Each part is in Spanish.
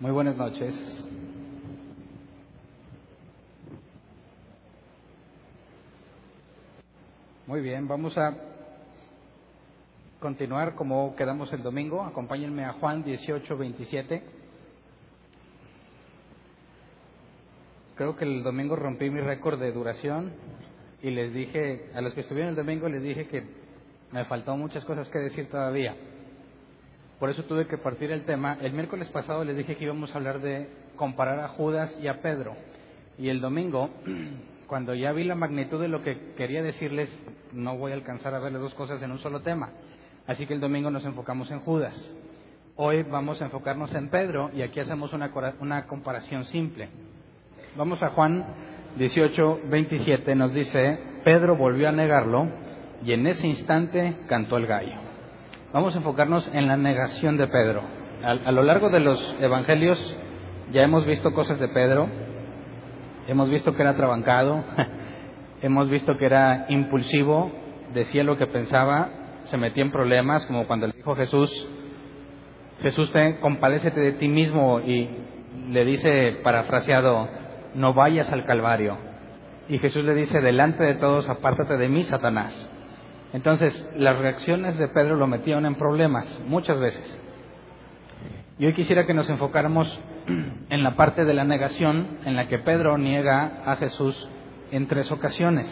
Muy buenas noches. Muy bien, vamos a continuar como quedamos el domingo. Acompáñenme a Juan 18, 27. Creo que el domingo rompí mi récord de duración y les dije, a los que estuvieron el domingo les dije que me faltó muchas cosas que decir todavía. Por eso tuve que partir el tema. El miércoles pasado les dije que íbamos a hablar de comparar a Judas y a Pedro. Y el domingo, cuando ya vi la magnitud de lo que quería decirles, no voy a alcanzar a ver las dos cosas en un solo tema. Así que el domingo nos enfocamos en Judas. Hoy vamos a enfocarnos en Pedro y aquí hacemos una, una comparación simple. Vamos a Juan 18, 27, nos dice, Pedro volvió a negarlo y en ese instante cantó el gallo. Vamos a enfocarnos en la negación de Pedro. A, lo largo de los evangelios ya hemos visto cosas de Pedro, hemos visto que era trabancado, hemos visto que era impulsivo, decía lo que pensaba, se metía en problemas, como cuando le dijo Jesús, Jesús, te, compadécete de ti mismo y le dice, parafraseado, no vayas al Calvario. Y Jesús le dice, delante de todos, apártate de mí, Satanás. Entonces, las reacciones de Pedro lo metieron en problemas muchas veces. Y hoy quisiera que nos enfocáramos en la parte de la negación en la que Pedro niega a Jesús en tres ocasiones,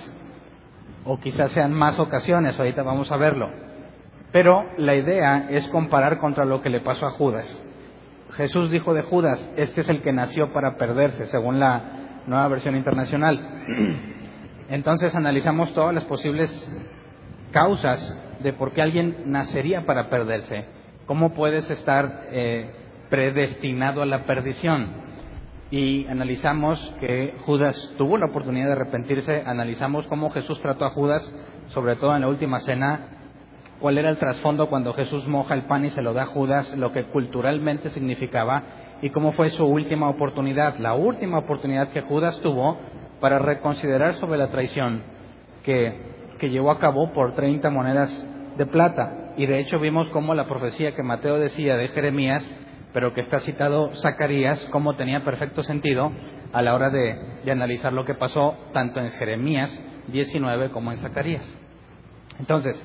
o quizás sean más ocasiones, ahorita vamos a verlo. Pero la idea es comparar contra lo que le pasó a Judas. Jesús dijo de Judas, este es el que nació para perderse, según la nueva versión internacional. Entonces analizamos todas las posibles causas de por qué alguien nacería para perderse. ¿Cómo puedes estar eh, predestinado a la perdición? Y analizamos que Judas tuvo la oportunidad de arrepentirse, analizamos cómo Jesús trató a Judas, sobre todo en la última cena, cuál era el trasfondo cuando Jesús moja el pan y se lo da a Judas, lo que culturalmente significaba, y cómo fue su última oportunidad, la última oportunidad que Judas tuvo para reconsiderar sobre la traición que que llevó a cabo por 30 monedas de plata. Y de hecho vimos cómo la profecía que Mateo decía de Jeremías, pero que está citado Zacarías, cómo tenía perfecto sentido a la hora de, de analizar lo que pasó tanto en Jeremías 19 como en Zacarías. Entonces,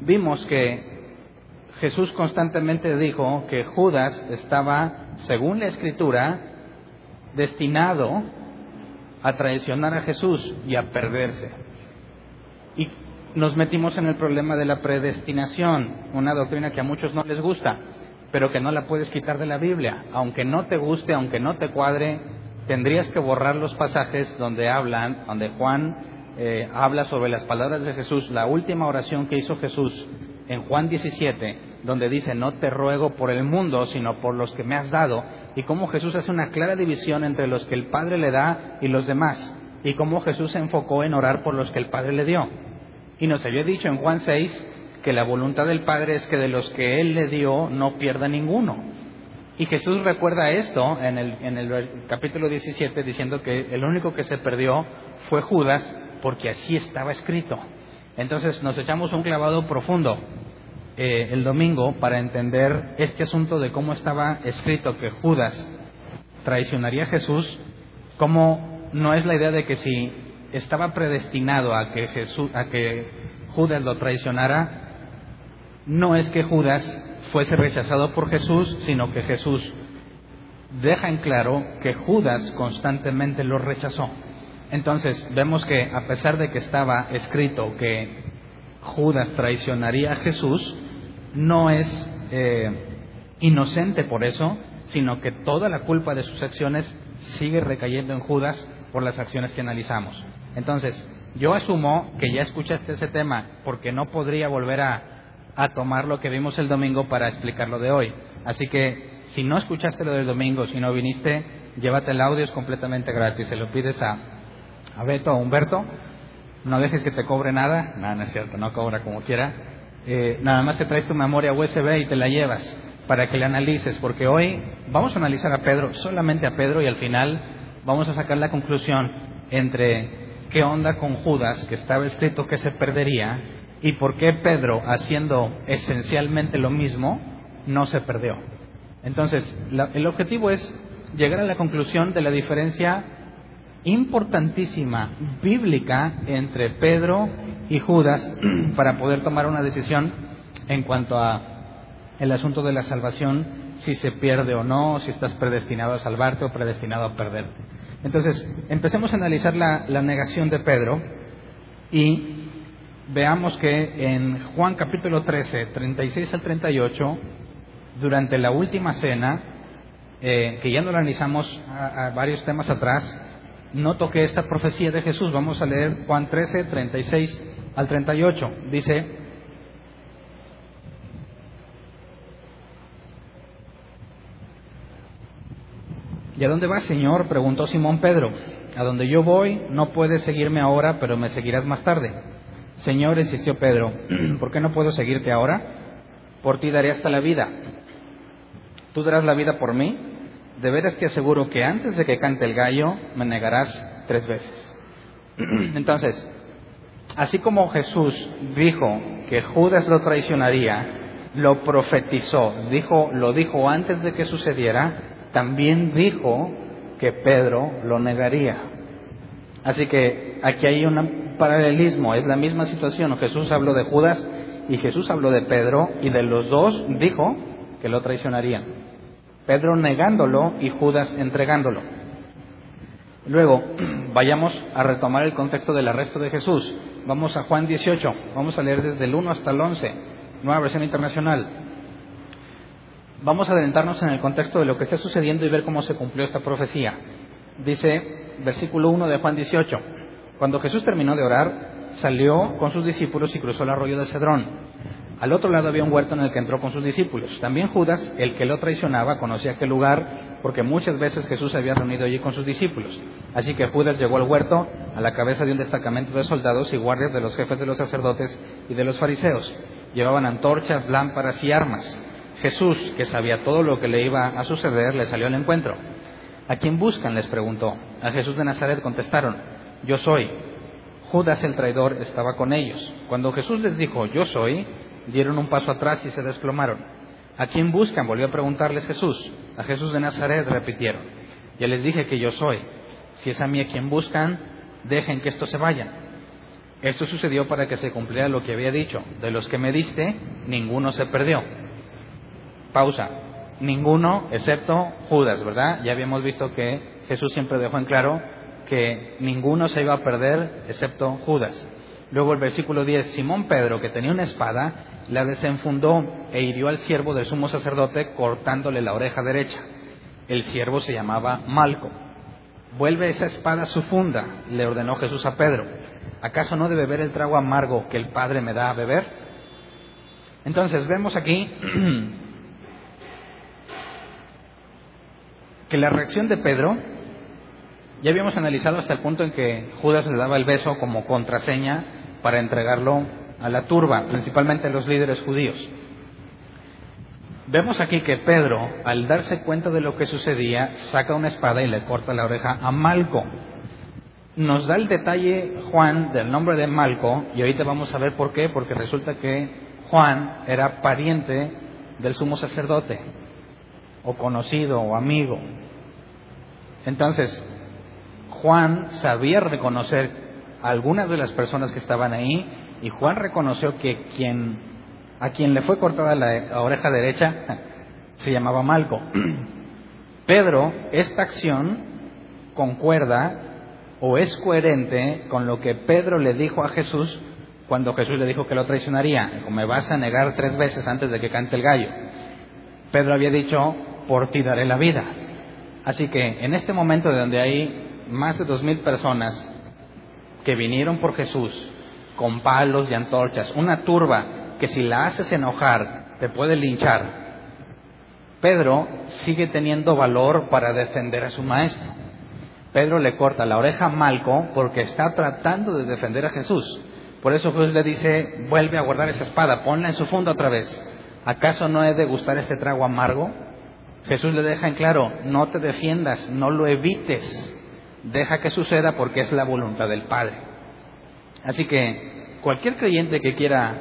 vimos que Jesús constantemente dijo que Judas estaba, según la Escritura, destinado a traicionar a Jesús y a perderse. Nos metimos en el problema de la predestinación, una doctrina que a muchos no les gusta, pero que no la puedes quitar de la Biblia. Aunque no te guste, aunque no te cuadre, tendrías que borrar los pasajes donde hablan, donde Juan eh, habla sobre las palabras de Jesús, la última oración que hizo Jesús en Juan 17, donde dice, no te ruego por el mundo, sino por los que me has dado, y cómo Jesús hace una clara división entre los que el Padre le da y los demás, y cómo Jesús se enfocó en orar por los que el Padre le dio. Y nos había dicho en Juan 6 que la voluntad del Padre es que de los que Él le dio no pierda ninguno. Y Jesús recuerda esto en el, en el capítulo 17 diciendo que el único que se perdió fue Judas porque así estaba escrito. Entonces nos echamos un clavado profundo eh, el domingo para entender este asunto de cómo estaba escrito que Judas traicionaría a Jesús, cómo no es la idea de que si estaba predestinado a que, a que Judas lo traicionara, no es que Judas fuese rechazado por Jesús, sino que Jesús deja en claro que Judas constantemente lo rechazó. Entonces vemos que a pesar de que estaba escrito que Judas traicionaría a Jesús, no es eh, inocente por eso, sino que toda la culpa de sus acciones sigue recayendo en Judas por las acciones que analizamos. Entonces, yo asumo que ya escuchaste ese tema porque no podría volver a, tomar lo que vimos el domingo para explicar lo de hoy. Así que, si no escuchaste lo del domingo, si no viniste, llévate el audio, es completamente gratis. Se lo pides a, a Beto o a Humberto. No dejes que te cobre nada. No, no es cierto, no cobra como quiera. Eh, nada más te traes tu memoria USB y te la llevas para que la analices, porque hoy vamos a analizar a Pedro, solamente a Pedro, y al final vamos a sacar la conclusión entre qué onda con Judas, que estaba escrito que se perdería, y por qué Pedro, haciendo esencialmente lo mismo, no se perdió. Entonces, el objetivo es llegar a la conclusión de la diferencia importantísima bíblica entre Pedro y Judas para poder tomar una decisión en cuanto a el asunto de la salvación, si se pierde o no, si estás predestinado a salvarte o predestinado a perderte. Entonces, empecemos a analizar la, negación de Pedro y veamos que en Juan capítulo 13, 36 al 38, durante la última cena, eh, que ya no analizamos varios temas atrás, no toqué esta profecía de Jesús. Vamos a leer Juan 13, 36 al 38. Dice, ¿Y a dónde vas, Señor? preguntó Simón Pedro. A donde yo voy, no puedes seguirme ahora, pero me seguirás más tarde. Señor, insistió Pedro, ¿por qué no puedo seguirte ahora? Por ti daré hasta la vida. ¿Tú darás la vida por mí? De veras te aseguro que antes de que cante el gallo, me negarás tres veces. Entonces, así como Jesús dijo que Judas lo traicionaría, lo profetizó, dijo, lo dijo antes de que sucediera, también dijo que Pedro lo negaría. Así que aquí hay un paralelismo, es la misma situación. Jesús habló de Judas y Jesús habló de Pedro y de los dos dijo que lo traicionarían. Pedro negándolo y Judas entregándolo. Luego, vayamos a retomar el contexto del arresto de Jesús. Vamos a Juan 18, vamos a leer desde el 1 hasta el 11, nueva versión internacional. Vamos a adentrarnos en el contexto de lo que está sucediendo y ver cómo se cumplió esta profecía. Dice versículo 1 de Juan 18, cuando Jesús terminó de orar, salió con sus discípulos y cruzó el arroyo de Cedrón. Al otro lado había un huerto en el que entró con sus discípulos. También Judas, el que lo traicionaba, conocía aquel lugar porque muchas veces Jesús se había reunido allí con sus discípulos. Así que Judas llegó al huerto a la cabeza de un destacamento de soldados y guardias de los jefes de los sacerdotes y de los fariseos. Llevaban antorchas, lámparas y armas. Jesús, que sabía todo lo que le iba a suceder, le salió al encuentro. ¿A quién buscan? les preguntó. A Jesús de Nazaret contestaron, yo soy. Judas el traidor estaba con ellos. Cuando Jesús les dijo, yo soy, dieron un paso atrás y se desplomaron. ¿A quién buscan? volvió a preguntarles Jesús. A Jesús de Nazaret repitieron. Ya les dije que yo soy. Si es a mí a quien buscan, dejen que esto se vayan. Esto sucedió para que se cumpliera lo que había dicho. De los que me diste, ninguno se perdió. Pausa. Ninguno excepto Judas, ¿verdad? Ya habíamos visto que Jesús siempre dejó en claro que ninguno se iba a perder excepto Judas. Luego el versículo 10, Simón Pedro, que tenía una espada, la desenfundó e hirió al siervo del sumo sacerdote cortándole la oreja derecha. El siervo se llamaba Malco. Vuelve esa espada a su funda, le ordenó Jesús a Pedro. ¿Acaso no debe beber el trago amargo que el Padre me da a beber? Entonces vemos aquí que la reacción de Pedro, ya habíamos analizado hasta el punto en que Judas le daba el beso como contraseña para entregarlo a la turba, principalmente a los líderes judíos. Vemos aquí que Pedro, al darse cuenta de lo que sucedía, saca una espada y le corta la oreja a Malco. Nos da el detalle Juan del nombre de Malco, y ahorita vamos a ver por qué, porque resulta que Juan era pariente del sumo sacerdote, o conocido, o amigo. Entonces, Juan sabía reconocer a algunas de las personas que estaban ahí y Juan reconoció que quien, a quien le fue cortada la oreja derecha se llamaba Malco. Pedro, esta acción concuerda o es coherente con lo que Pedro le dijo a Jesús cuando Jesús le dijo que lo traicionaría. Me vas a negar tres veces antes de que cante el gallo. Pedro había dicho, por ti daré la vida. Así que en este momento de donde hay más de dos mil personas que vinieron por Jesús con palos y antorchas, una turba que si la haces enojar te puede linchar, Pedro sigue teniendo valor para defender a su maestro. Pedro le corta la oreja a Malco porque está tratando de defender a Jesús. Por eso Jesús le dice, vuelve a guardar esa espada, ponla en su fondo otra vez. ¿Acaso no he de gustar este trago amargo? Jesús le deja en claro, no te defiendas, no lo evites, deja que suceda porque es la voluntad del Padre. Así que cualquier creyente que quiera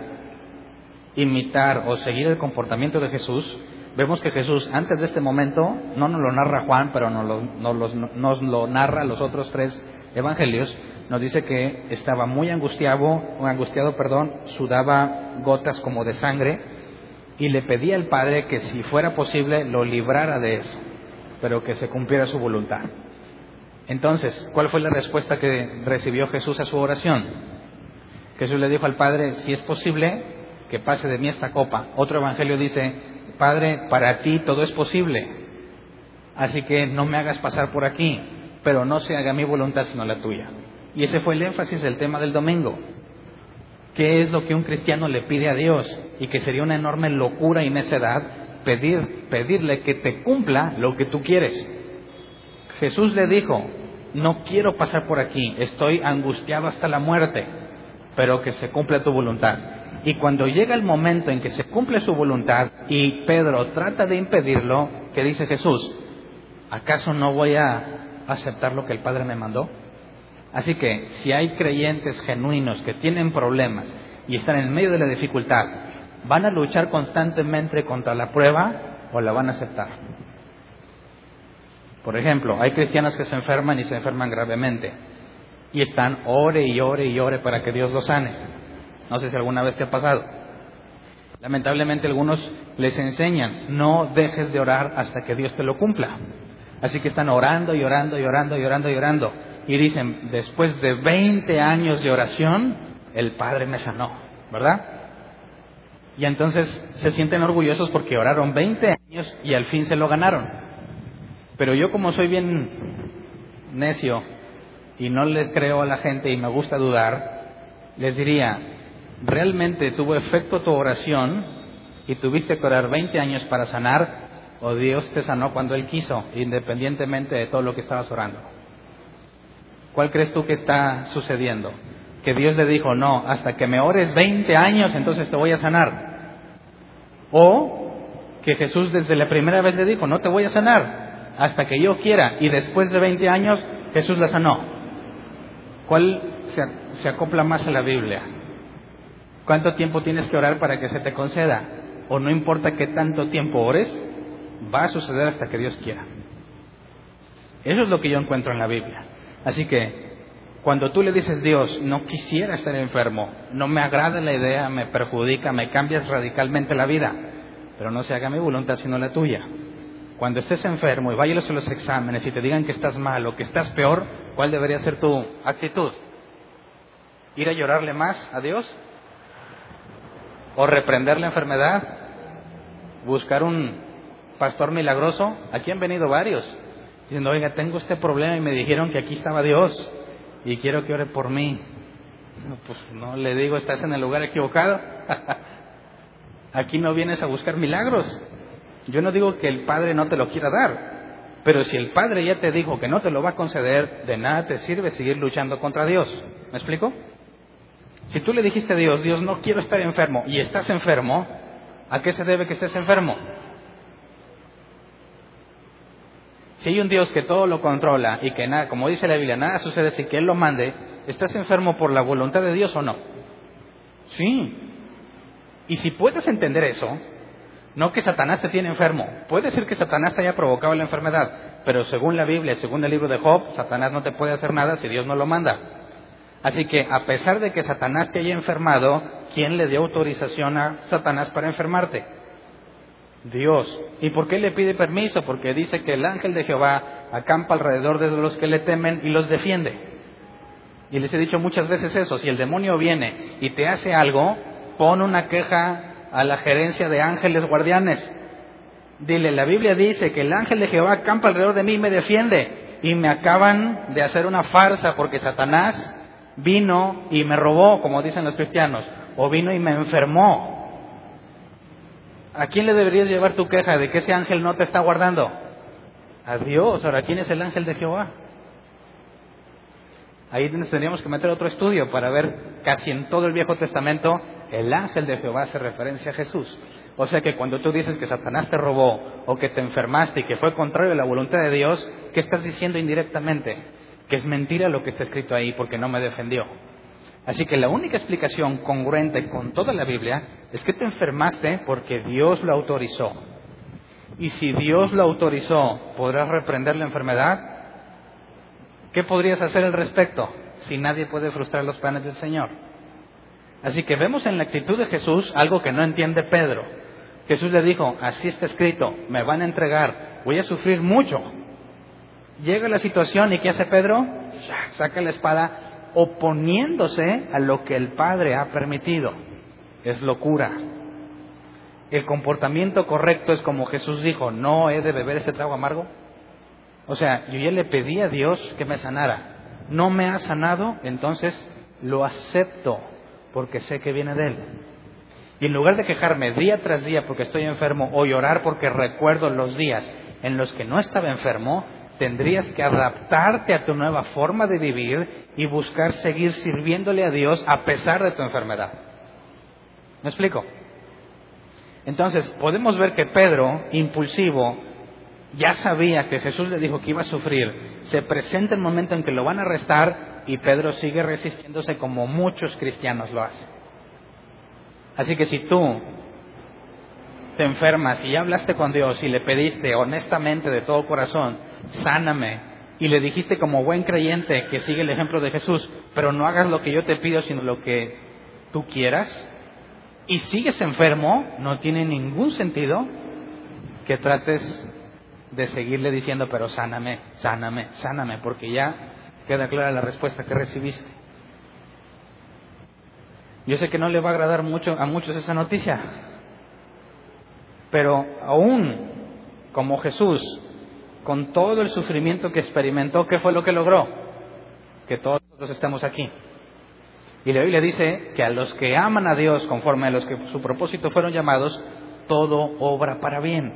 imitar o seguir el comportamiento de Jesús vemos que Jesús, antes de este momento, no nos lo narra Juan, pero nos lo, nos lo narra los otros tres evangelios, nos dice que estaba muy angustiado, angustiado, perdón, sudaba gotas como de sangre y le pedía al Padre que si fuera posible lo librara de eso, pero que se cumpliera su voluntad. Entonces, ¿cuál fue la respuesta que recibió Jesús a su oración? Jesús le dijo al Padre, si es posible, que pase de mí esta copa. Otro evangelio dice, Padre, para ti todo es posible, así que no me hagas pasar por aquí, pero no se haga mi voluntad sino la tuya. Y ese fue el énfasis del tema del domingo. ¿Qué es lo que un cristiano le pide a Dios? Y que sería una enorme locura y necedad pedir, pedirle que te cumpla lo que tú quieres. Jesús le dijo, no quiero pasar por aquí, estoy angustiado hasta la muerte, pero que se cumpla tu voluntad. Y cuando llega el momento en que se cumple su voluntad y Pedro trata de impedirlo, ¿qué dice Jesús? ¿Acaso no voy a aceptar lo que el Padre me mandó? Así que si hay creyentes genuinos que tienen problemas y están en medio de la dificultad, ¿van a luchar constantemente contra la prueba o la van a aceptar? Por ejemplo, hay cristianos que se enferman y se enferman gravemente y están ore y ore y ore para que Dios los sane. No sé si alguna vez te ha pasado. Lamentablemente algunos les enseñan, no dejes de orar hasta que Dios te lo cumpla. Así que están orando y orando y orando y orando y orando. Y dicen, después de 20 años de oración, el Padre me sanó, ¿verdad? Y entonces se sienten orgullosos porque oraron 20 años y al fin se lo ganaron. Pero yo como soy bien necio y no le creo a la gente y me gusta dudar, les diría, ¿realmente tuvo efecto tu oración y tuviste que orar 20 años para sanar o Dios te sanó cuando Él quiso, independientemente de todo lo que estabas orando? ¿Cuál crees tú que está sucediendo? Que Dios le dijo, no, hasta que me ores 20 años, entonces te voy a sanar. O que Jesús desde la primera vez le dijo, no te voy a sanar, hasta que yo quiera y después de 20 años Jesús la sanó. ¿Cuál se, acopla más a la Biblia? ¿Cuánto tiempo tienes que orar para que se te conceda? O no importa qué tanto tiempo ores, va a suceder hasta que Dios quiera. Eso es lo que yo encuentro en la Biblia. Así que cuando tú le dices, Dios, no quisiera estar enfermo, no me agrada la idea, me perjudica, me cambias radicalmente la vida, pero no se haga mi voluntad sino la tuya. Cuando estés enfermo y vayas a los exámenes y te digan que estás mal o que estás peor, ¿cuál debería ser tu actitud? ¿Ir a llorarle más a Dios? ¿O reprender la enfermedad? ¿Buscar un pastor milagroso? Aquí han venido varios diciendo, oiga, tengo este problema y me dijeron que aquí estaba Dios y quiero que ore por mí. pues no le digo, estás en el lugar equivocado. aquí no vienes a buscar milagros. Yo no digo que el Padre no te lo quiera dar, pero si el Padre ya te dijo que no te lo va a conceder, de nada te sirve seguir luchando contra Dios. ¿Me explico? Si tú le dijiste a Dios, Dios, no quiero estar enfermo, y estás enfermo, ¿a qué se debe que estés enfermo? Si hay un Dios que todo lo controla y que nada, como dice la Biblia, nada sucede sin que Él lo mande, ¿estás enfermo por la voluntad de Dios o no? Sí. Y si puedes entender eso, no que Satanás te tiene enfermo. Puede ser que Satanás te haya provocado la enfermedad, pero según la Biblia, según el libro de Job, Satanás no te puede hacer nada si Dios no lo manda. Así que a pesar de que Satanás te haya enfermado, ¿quién le dio autorización a Satanás para enfermarte? Dios. ¿Y por qué le pide permiso? Porque dice que el ángel de Jehová acampa alrededor de los que le temen y los defiende. Y les he dicho muchas veces eso, si el demonio viene y te hace algo, pon una queja a la gerencia de ángeles guardianes. Dile, la Biblia dice que el ángel de Jehová acampa alrededor de mí y me defiende. Y me acaban de hacer una farsa porque Satanás vino y me robó, como dicen los cristianos, o vino y me enfermó. ¿A quién le deberías llevar tu queja de que ese ángel no te está guardando? A Dios. Ahora, ¿quién es el ángel de Jehová? Ahí tendríamos que meter otro estudio para ver casi en todo el Viejo Testamento el ángel de Jehová hace referencia a Jesús. O sea que cuando tú dices que Satanás te robó o que te enfermaste y que fue contrario a la voluntad de Dios, ¿qué estás diciendo indirectamente? Que es mentira lo que está escrito ahí porque no me defendió. Así que la única explicación congruente con toda la Biblia es que te enfermaste porque Dios lo autorizó. Y si Dios lo autorizó, ¿podrás reprender la enfermedad? ¿Qué podrías hacer al respecto si nadie puede frustrar los planes del Señor? Así que vemos en la actitud de Jesús algo que no entiende Pedro. Jesús le dijo, así está escrito, me van a entregar, voy a sufrir mucho. Llega la situación y ¿qué hace Pedro? Saca la espada oponiéndose a lo que el Padre ha permitido. Es locura. El comportamiento correcto es como Jesús dijo, no he de beber ese trago amargo. O sea, yo ya le pedí a Dios que me sanara. No me ha sanado, entonces lo acepto porque sé que viene de Él. Y en lugar de quejarme día tras día porque estoy enfermo o llorar porque recuerdo los días en los que no estaba enfermo, tendrías que adaptarte a tu nueva forma de vivir y buscar seguir sirviéndole a Dios a pesar de tu enfermedad. ¿Me explico? Entonces, podemos ver que Pedro, impulsivo, ya sabía que Jesús le dijo que iba a sufrir, se presenta el momento en que lo van a arrestar y Pedro sigue resistiéndose como muchos cristianos lo hacen. Así que si tú te enfermas y ya hablaste con Dios y le pediste honestamente de todo corazón, sáname, y le dijiste como buen creyente que sigue el ejemplo de Jesús, pero no hagas lo que yo te pido, sino lo que tú quieras, y sigues enfermo, no tiene ningún sentido que trates de seguirle diciendo, pero sáname, sáname, sáname, porque ya queda clara la respuesta que recibiste. Yo sé que no le va a agradar mucho a muchos esa noticia, pero aún como Jesús, con todo el sufrimiento que experimentó, ¿qué fue lo que logró? Que todos nosotros estemos aquí. Y la Biblia dice que a los que aman a Dios conforme a los que su propósito fueron llamados, todo obra para bien.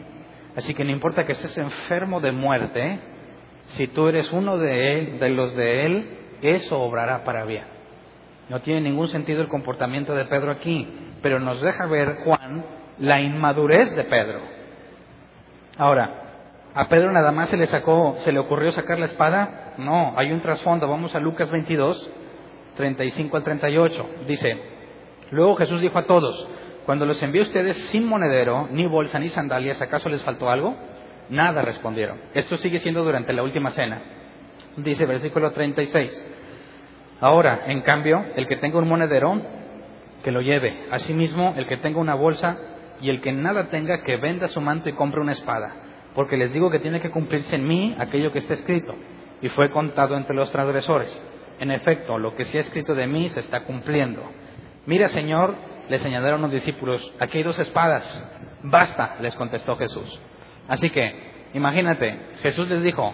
Así que no importa que estés enfermo de muerte, si tú eres uno de él, de los de él, eso obrará para bien. No tiene ningún sentido el comportamiento de Pedro aquí, pero nos deja ver Juan la inmadurez de Pedro. Ahora, ¿a Pedro nada más se le sacó, se le ocurrió sacar la espada? No, hay un trasfondo. Vamos a Lucas 22, 35 al 38. Dice, luego Jesús dijo a todos, cuando los envié a ustedes sin monedero, ni bolsa, ni sandalias, ¿acaso les faltó algo? Nada respondieron. Esto sigue siendo durante la última cena. Dice versículo 36. Ahora, en cambio, el que tenga un monedero, que lo lleve. Asimismo, el que tenga una bolsa y el que nada tenga, que venda su manto y compre una espada. Porque les digo que tiene que cumplirse en mí aquello que está escrito. Y fue contado entre los transgresores. En efecto, lo que se ha escrito de mí se está cumpliendo. Mira, Señor, le señalaron los discípulos, aquí hay dos espadas. Basta, les contestó Jesús. Así que, imagínate, Jesús les dijo,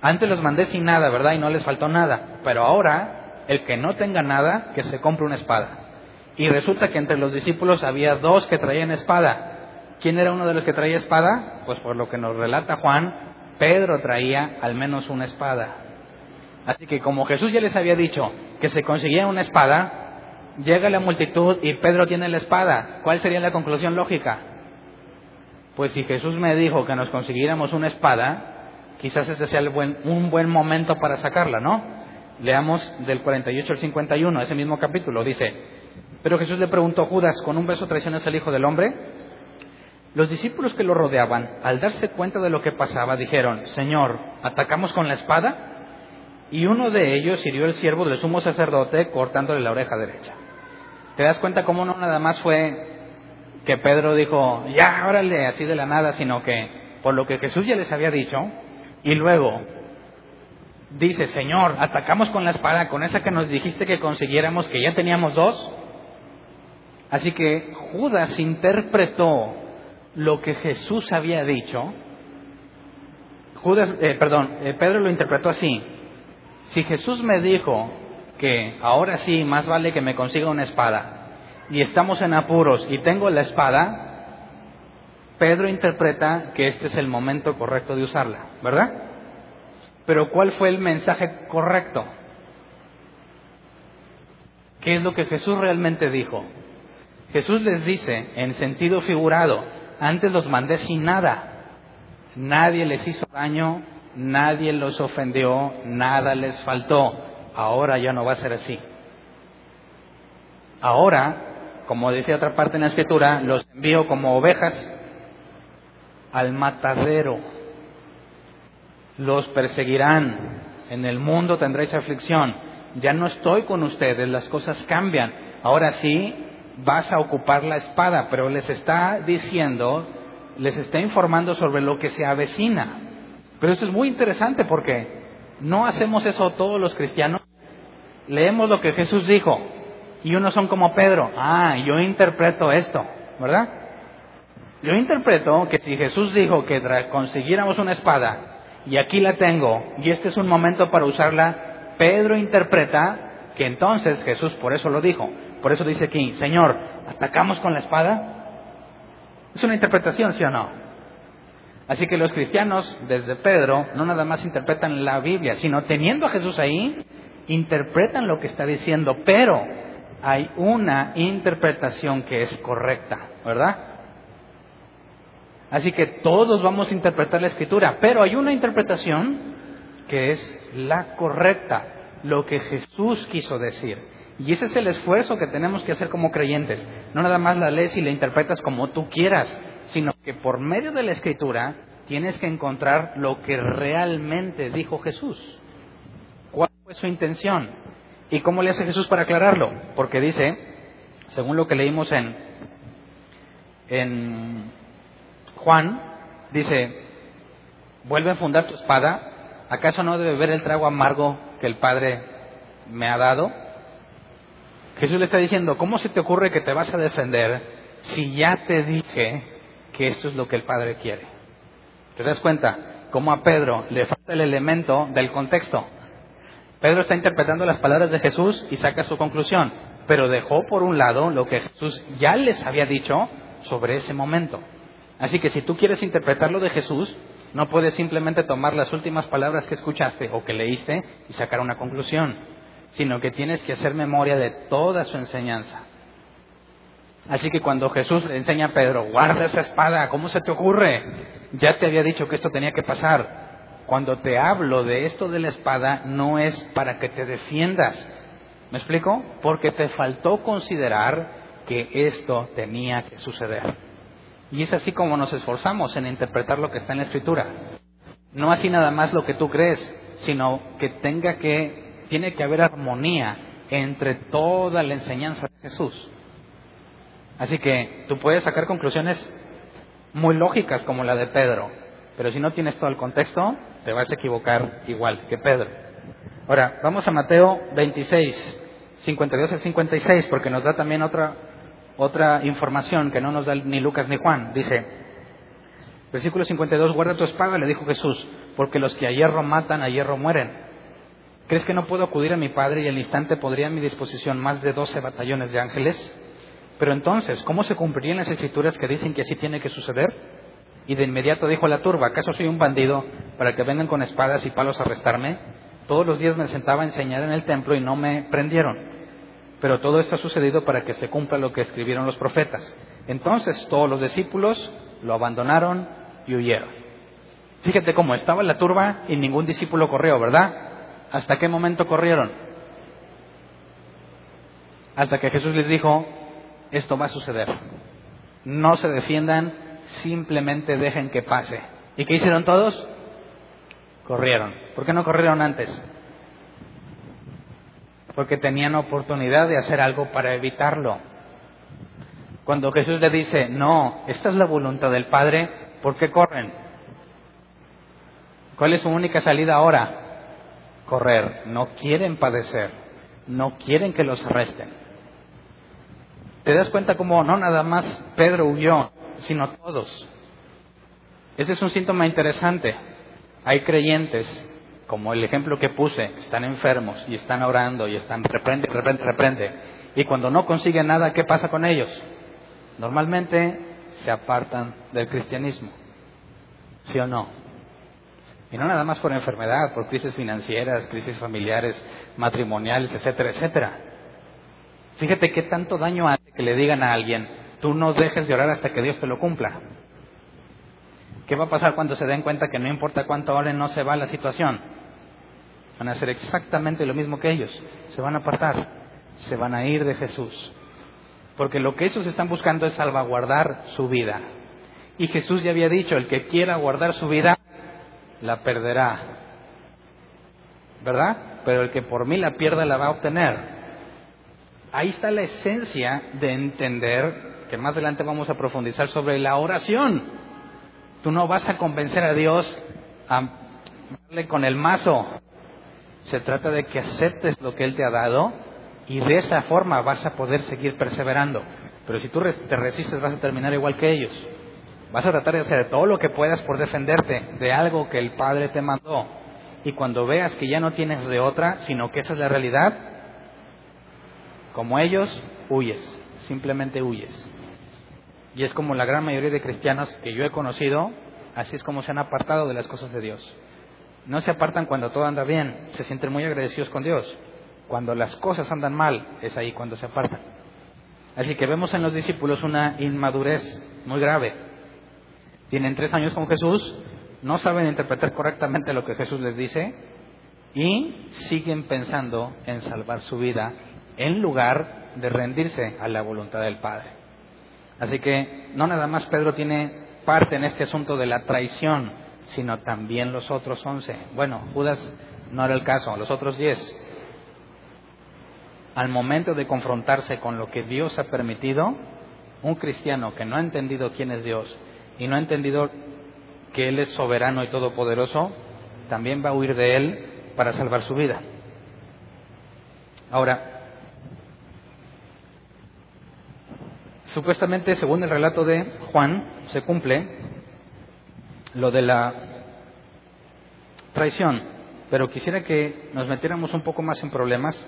antes los mandé sin nada, ¿verdad? Y no les faltó nada. Pero ahora, el que no tenga nada, que se compre una espada. Y resulta que entre los discípulos había dos que traían espada. ¿Quién era uno de los que traía espada? Pues por lo que nos relata Juan, Pedro traía al menos una espada. Así que como Jesús ya les había dicho que se conseguía una espada, llega la multitud y Pedro tiene la espada. ¿Cuál sería la conclusión lógica? Pues si Jesús me dijo que nos consiguiéramos una espada, quizás ese sea un buen momento para sacarla, ¿no? Leamos del 48 al 51, ese mismo capítulo, dice, pero Jesús le preguntó a Judas, ¿con un beso traicionas al Hijo del Hombre? Los discípulos que lo rodeaban, al darse cuenta de lo que pasaba, dijeron, Señor, ¿atacamos con la espada? y uno de ellos hirió el siervo del sumo sacerdote cortándole la oreja derecha. ¿Te das cuenta cómo no nada más fue que Pedro dijo, ya, órale, así de la nada, sino que por lo que Jesús ya les había dicho, y luego dice, Señor, atacamos con la espada, con esa que nos dijiste que consiguiéramos, que ya teníamos dos. Así que Judas interpretó lo que Jesús había dicho. Judas, eh, perdón, eh, Pedro lo interpretó así. Si Jesús me dijo que ahora sí, más vale que me consiga una espada, y estamos en apuros y tengo la espada, Pedro interpreta que este es el momento correcto de usarla, ¿verdad? Pero ¿cuál fue el mensaje correcto? ¿Qué es lo que Jesús realmente dijo? Jesús les dice, en sentido figurado, antes los mandé sin nada, nadie les hizo daño, nadie los ofendió, nada les faltó. Ahora ya no va a ser así. Ahora, como decía otra parte en la escritura, los envío como ovejas al matadero. Los perseguirán. En el mundo tendréis aflicción. Ya no estoy con ustedes, las cosas cambian. Ahora sí, vas a ocupar la espada, pero les está diciendo, les está informando sobre lo que se avecina. Pero eso es muy interesante porque no hacemos eso todos los cristianos. Leemos lo que Jesús dijo y unos son como Pedro. Ah, yo interpreto esto, ¿verdad? Yo interpreto que si Jesús dijo que consiguiéramos una espada y aquí la tengo y este es un momento para usarla, Pedro interpreta que entonces Jesús por eso lo dijo. Por eso dice aquí, Señor, ¿atacamos con la espada? Es una interpretación, ¿sí o no? Así que los cristianos, desde Pedro, no nada más interpretan la Biblia, sino teniendo a Jesús ahí, interpretan lo que está diciendo, pero hay una interpretación que es correcta, ¿verdad? Así que todos vamos a interpretar la escritura, pero hay una interpretación que es la correcta, lo que Jesús quiso decir. Y ese es el esfuerzo que tenemos que hacer como creyentes. No nada más la lees y la interpretas como tú quieras, sino que por medio de la escritura tienes que encontrar lo que realmente dijo Jesús. ¿Cuál fue su intención? ¿Y cómo le hace Jesús para aclararlo? Porque dice, según lo que leímos en, Juan, dice, vuelve a fundar tu espada, ¿acaso no debe beber el trago amargo que el Padre me ha dado? Jesús le está diciendo, ¿cómo se te ocurre que te vas a defender si ya te dije que esto es lo que el Padre quiere? ¿Te das cuenta? Cómo a Pedro le falta el elemento del contexto. Pedro está interpretando las palabras de Jesús y saca su conclusión, pero dejó por un lado lo que Jesús ya les había dicho sobre ese momento. Así que si tú quieres interpretar lo de Jesús, no puedes simplemente tomar las últimas palabras que escuchaste o que leíste y sacar una conclusión sino que tienes que hacer memoria de toda su enseñanza. Así que cuando Jesús le enseña a Pedro, guarda esa espada, ¿cómo se te ocurre? Ya te había dicho que esto tenía que pasar. Cuando te hablo de esto de la espada, no es para que te defiendas. ¿Me explico? Porque te faltó considerar que esto tenía que suceder. Y es así como nos esforzamos en interpretar lo que está en la Escritura. No así nada más lo que tú crees, sino que tenga que tiene que haber armonía entre toda la enseñanza de Jesús. Así que tú puedes sacar conclusiones muy lógicas como la de Pedro, pero si no tienes todo el contexto, te vas a equivocar igual que Pedro. Ahora, vamos a Mateo 26, 52 al 56, porque nos da también otra, otra información que no nos da ni Lucas ni Juan. Dice, versículo 52, guarda tu espada, le dijo Jesús, porque los que a hierro matan, a hierro mueren. ¿Crees que no puedo acudir a mi Padre y al instante podría a mi disposición más de doce batallones de ángeles? Pero entonces, ¿cómo se cumplirían las escrituras que dicen que así tiene que suceder? Y de inmediato dijo a la turba, ¿acaso soy un bandido para que vengan con espadas y palos a arrestarme? Todos los días me sentaba a enseñar en el templo y no me prendieron. Pero todo esto ha sucedido para que se cumpla lo que escribieron los profetas. Entonces todos los discípulos lo abandonaron y huyeron. Fíjate cómo estaba la turba y ningún discípulo corrió, ¿verdad? ¿Hasta qué momento corrieron? Hasta que Jesús les dijo, esto va a suceder. No se defiendan, simplemente dejen que pase. ¿Y qué hicieron todos? Corrieron. ¿Por qué no corrieron antes? Porque tenían oportunidad de hacer algo para evitarlo. Cuando Jesús le dice, no, esta es la voluntad del Padre, ¿por qué corren? ¿Cuál es su única salida ahora? Correr, no quieren padecer, no quieren que los arresten. ¿Te das cuenta cómo no nada más Pedro huyó, sino todos? Ese es un síntoma interesante. Hay creyentes, como el ejemplo que puse, están enfermos y están orando y están reprende, reprende, reprende. Y cuando no consiguen nada, ¿qué pasa con ellos? Normalmente se apartan del cristianismo. ¿Sí o no? Y no nada más por enfermedad, por crisis financieras, crisis familiares, matrimoniales, etcétera, etcétera. Fíjate qué tanto daño hace que le digan a alguien, tú no dejes de orar hasta que Dios te lo cumpla. ¿Qué va a pasar cuando se den cuenta que no importa cuánto oren, no se va la situación? Van a hacer exactamente lo mismo que ellos. Se van a apartar, se van a ir de Jesús. Porque lo que ellos están buscando es salvaguardar su vida. Y Jesús ya había dicho, el que quiera guardar su vida, la perderá. ¿Verdad? Pero el que por mí la pierda, la va a obtener. Ahí está la esencia de entender, que más adelante vamos a profundizar sobre la oración. Tú no vas a convencer a Dios a darle con el mazo. Se trata de que aceptes lo que Él te ha dado y de esa forma vas a poder seguir perseverando. Pero si tú te resistes vas a terminar igual que ellos. Vas a tratar de hacer todo lo que puedas por defenderte de algo que el Padre te mandó. Y cuando veas que ya no tienes de otra, sino que esa es la realidad, como ellos, huyes. Simplemente huyes. Y es como la gran mayoría de cristianos que yo he conocido, así es como se han apartado de las cosas de Dios. No se apartan cuando todo anda bien, se sienten muy agradecidos con Dios. Cuando las cosas andan mal, es ahí cuando se apartan. Así que vemos en los discípulos una inmadurez muy grave. Tienen tres años con Jesús, no saben interpretar correctamente lo que Jesús les dice y siguen pensando en salvar su vida en lugar de rendirse a la voluntad del Padre. Así que no nada más Pedro tiene parte en este asunto de la traición, sino también los otros once. Bueno, Judas no era el caso, los otros diez. Al momento de confrontarse con lo que Dios ha permitido, un cristiano que no ha entendido quién es Dios y no ha entendido que Él es soberano y todopoderoso, también va a huir de Él para salvar su vida. Ahora, supuestamente, según el relato de Juan, se cumple lo de la traición, pero quisiera que nos metiéramos un poco más en problemas.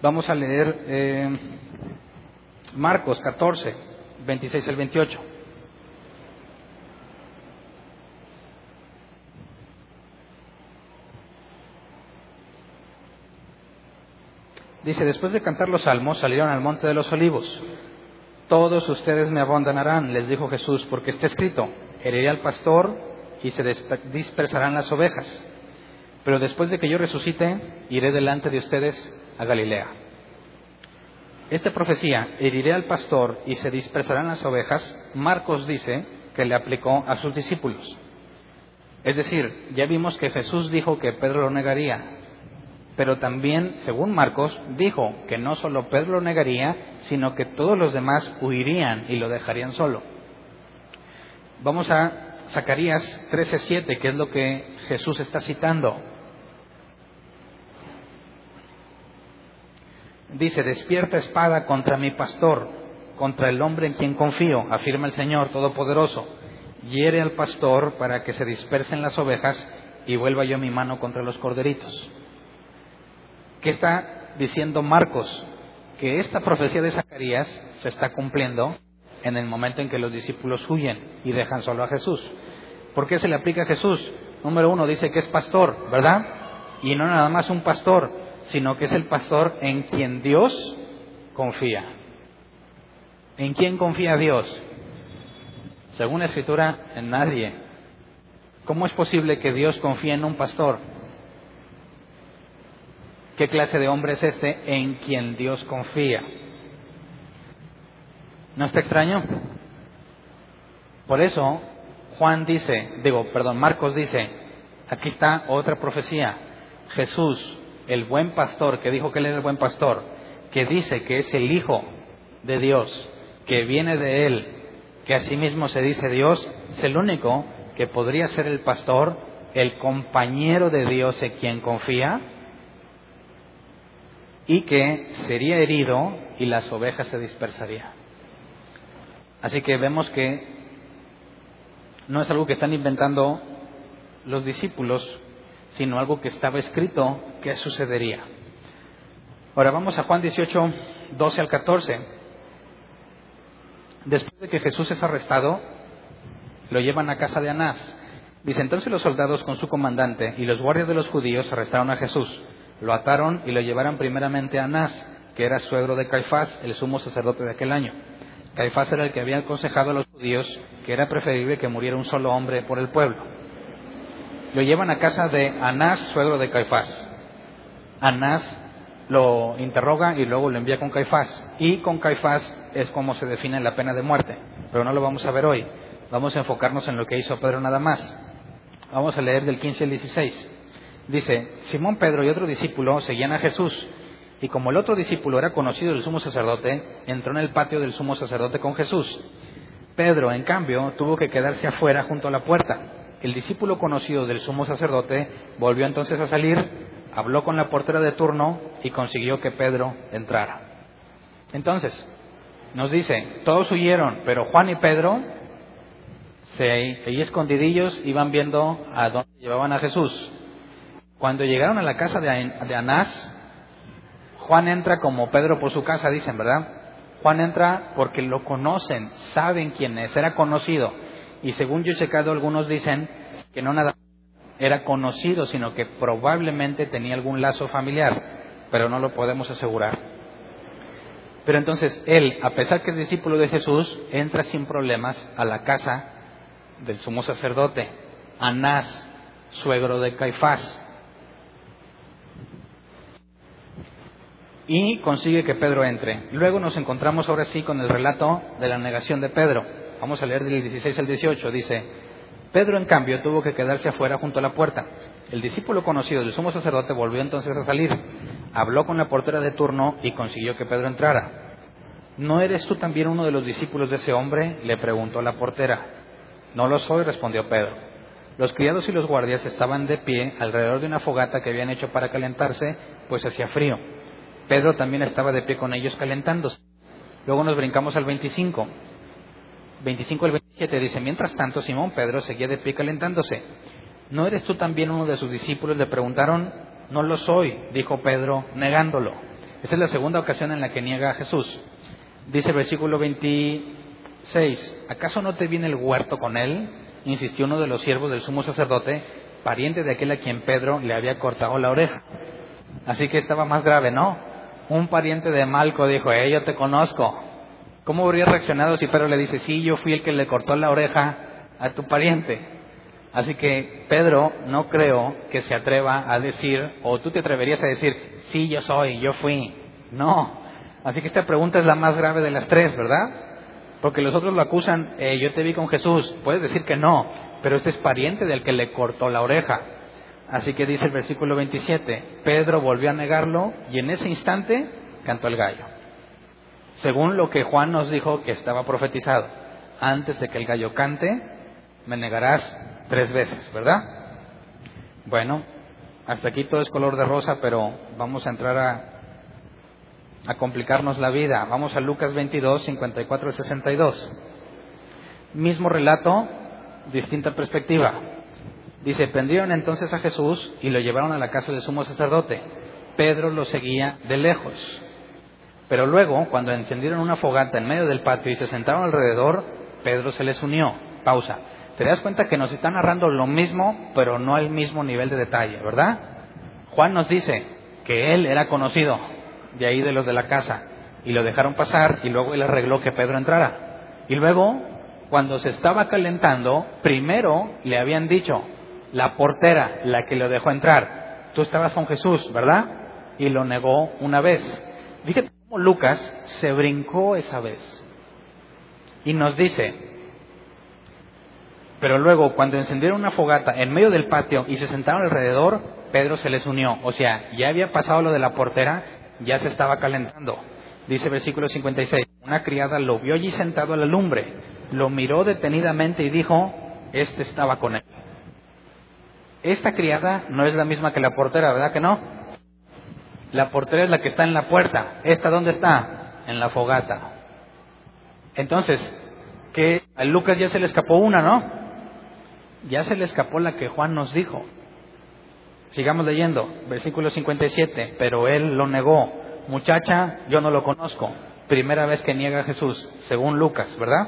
Vamos a leer eh, Marcos 14, 26 al 28. Dice, después de cantar los salmos, salieron al monte de los olivos. Todos ustedes me abandonarán, les dijo Jesús, porque está escrito, heriré al pastor y se dispersarán las ovejas. Pero después de que yo resucite, iré delante de ustedes a Galilea. Esta profecía, heriré al pastor y se dispersarán las ovejas, Marcos dice que le aplicó a sus discípulos. Es decir, ya vimos que Jesús dijo que Pedro lo negaría, pero también, según Marcos, dijo que no solo Pedro lo negaría, sino que todos los demás huirían y lo dejarían solo. Vamos a Zacarías 13:7, que es lo que Jesús está citando. Dice, despierta espada contra mi pastor, contra el hombre en quien confío, afirma el Señor Todopoderoso. Hiere al pastor para que se dispersen las ovejas y vuelva yo mi mano contra los corderitos. ¿Qué está diciendo Marcos? Que esta profecía de Zacarías se está cumpliendo en el momento en que los discípulos huyen y dejan solo a Jesús. ¿Por qué se le aplica a Jesús? Número uno, dice que es pastor, ¿verdad? Y no nada más un pastor, sino que es el pastor en quien Dios confía. ¿En quién confía Dios? Según la Escritura, en nadie. ¿Cómo es posible que Dios confíe en un pastor? ¿Qué clase de hombre es este en quien Dios confía? ¿No está extraño? Por eso Juan dice, digo, perdón, Marcos dice, aquí está otra profecía. Jesús, el buen pastor, que dijo que él es el buen pastor, que dice que es el Hijo de Dios, que viene de él, que asimismo se dice Dios, es el único que podría ser el pastor, el compañero de Dios en quien confía, y que sería herido y las ovejas se dispersarían. Así que vemos que no es algo que están inventando los discípulos, sino algo que estaba escrito que sucedería. Ahora vamos a Juan 18, 12 al 14. Después de que Jesús es arrestado, lo llevan a casa de Anás. Dice entonces los soldados con su comandante y los guardias de los judíos arrestaron a Jesús lo ataron y lo llevaron primeramente a Anás, que era suegro de Caifás, el sumo sacerdote de aquel año. Caifás era el que había aconsejado a los judíos que era preferible que muriera un solo hombre por el pueblo. Lo llevan a casa de Anás, suegro de Caifás. Anás lo interroga y luego lo envía con Caifás. Y con Caifás es como se define la pena de muerte. pero no lo vamos a ver hoy. Vamos a enfocarnos en lo que hizo Pedro nada más. Vamos a leer del 15 al 16. Dice, Simón Pedro y otro discípulo seguían a Jesús, y como el otro discípulo era conocido del sumo sacerdote, entró en el patio del sumo sacerdote con Jesús. Pedro, en cambio, tuvo que quedarse afuera junto a la puerta. El discípulo conocido del sumo sacerdote volvió entonces a salir, habló con la portera de turno y consiguió que Pedro entrara. Entonces, nos dice, todos huyeron, pero Juan y Pedro, se, ahí escondidillos, iban viendo a dónde llevaban a Jesús. Cuando llegaron a la casa de, Anás, Juan entra como Pedro por su casa, dicen, ¿verdad? Juan entra porque lo conocen, saben quién es, era conocido. Y según yo he checado, algunos dicen que no nada era conocido, sino que probablemente tenía algún lazo familiar, pero no lo podemos asegurar. Pero entonces él, a pesar que es discípulo de Jesús, entra sin problemas a la casa del sumo sacerdote, Anás, suegro de Caifás. y consigue que Pedro entre. Luego nos encontramos ahora sí con el relato de la negación de Pedro. Vamos a leer del 16 al 18. Dice, Pedro en cambio tuvo que quedarse afuera junto a la puerta. El discípulo conocido del sumo sacerdote volvió entonces a salir. Habló con la portera de turno y consiguió que Pedro entrara. ¿No eres tú también uno de los discípulos de ese hombre? le preguntó la portera. No lo soy, respondió Pedro. Los criados y los guardias estaban de pie alrededor de una fogata que habían hecho para calentarse, pues hacía frío. Pedro también estaba de pie con ellos calentándose. Luego nos brincamos al 25. 25 al 27 dice, mientras tanto Simón Pedro seguía de pie calentándose. ¿No eres tú también uno de sus discípulos? Le preguntaron. No lo soy, dijo Pedro, negándolo. Esta es la segunda ocasión en la que niega a Jesús. Dice el versículo 26, ¿acaso no te viene el huerto con él? Insistió uno de los siervos del sumo sacerdote, pariente de aquel a quien Pedro le había cortado la oreja. Así que estaba más grave, ¿no? un pariente de Malco dijo, eh, yo te conozco. ¿Cómo habría reaccionado si Pedro le dice, sí, yo fui el que le cortó la oreja a tu pariente? Así que Pedro no creo que se atreva a decir, o tú te atreverías a decir, sí, yo soy, yo fui. No. Así que esta pregunta es la más grave de las tres, ¿verdad? Porque los otros lo acusan, eh, yo te vi con Jesús. Puedes decir que no, pero este es pariente del que le cortó la oreja. Así que dice el versículo 27, Pedro volvió a negarlo y en ese instante cantó el gallo. Según lo que Juan nos dijo que estaba profetizado, antes de que el gallo cante, me negarás tres veces, ¿verdad? Bueno, hasta aquí todo es color de rosa, pero vamos a entrar a, complicarnos la vida. Vamos a Lucas 22, 54 y 62. Mismo relato, distinta perspectiva. Dice, prendieron entonces a Jesús y lo llevaron a la casa del sumo sacerdote. Pedro lo seguía de lejos. Pero luego, cuando encendieron una fogata en medio del patio y se sentaron alrededor, Pedro se les unió. Pausa. Te das cuenta que nos están narrando lo mismo, pero no al mismo nivel de detalle, ¿verdad? Juan nos dice que él era conocido de ahí de los de la casa y lo dejaron pasar y luego él arregló que Pedro entrara. Y luego, cuando se estaba calentando, primero le habían dicho, la portera, la que lo dejó entrar. Tú estabas con Jesús, ¿verdad? Y lo negó una vez. Lucas se brincó esa vez. Y nos dice, pero luego cuando encendieron una fogata en medio del patio y se sentaron alrededor, Pedro se les unió. O sea, ya había pasado lo de la portera, ya se estaba calentando. Dice versículo 56, una criada lo vio allí sentado a la lumbre, lo miró detenidamente y dijo, este estaba con él. Esta criada no es la misma que la portera, ¿verdad que no? La portera es la que está en la puerta. ¿Esta dónde está? En la fogata. Entonces, que a Lucas ya se le escapó una, ¿no? Ya se le escapó la que Juan nos dijo. Sigamos leyendo, versículo 57, pero él lo negó. Muchacha, yo no lo conozco. Primera vez que niega a Jesús, según Lucas, ¿verdad?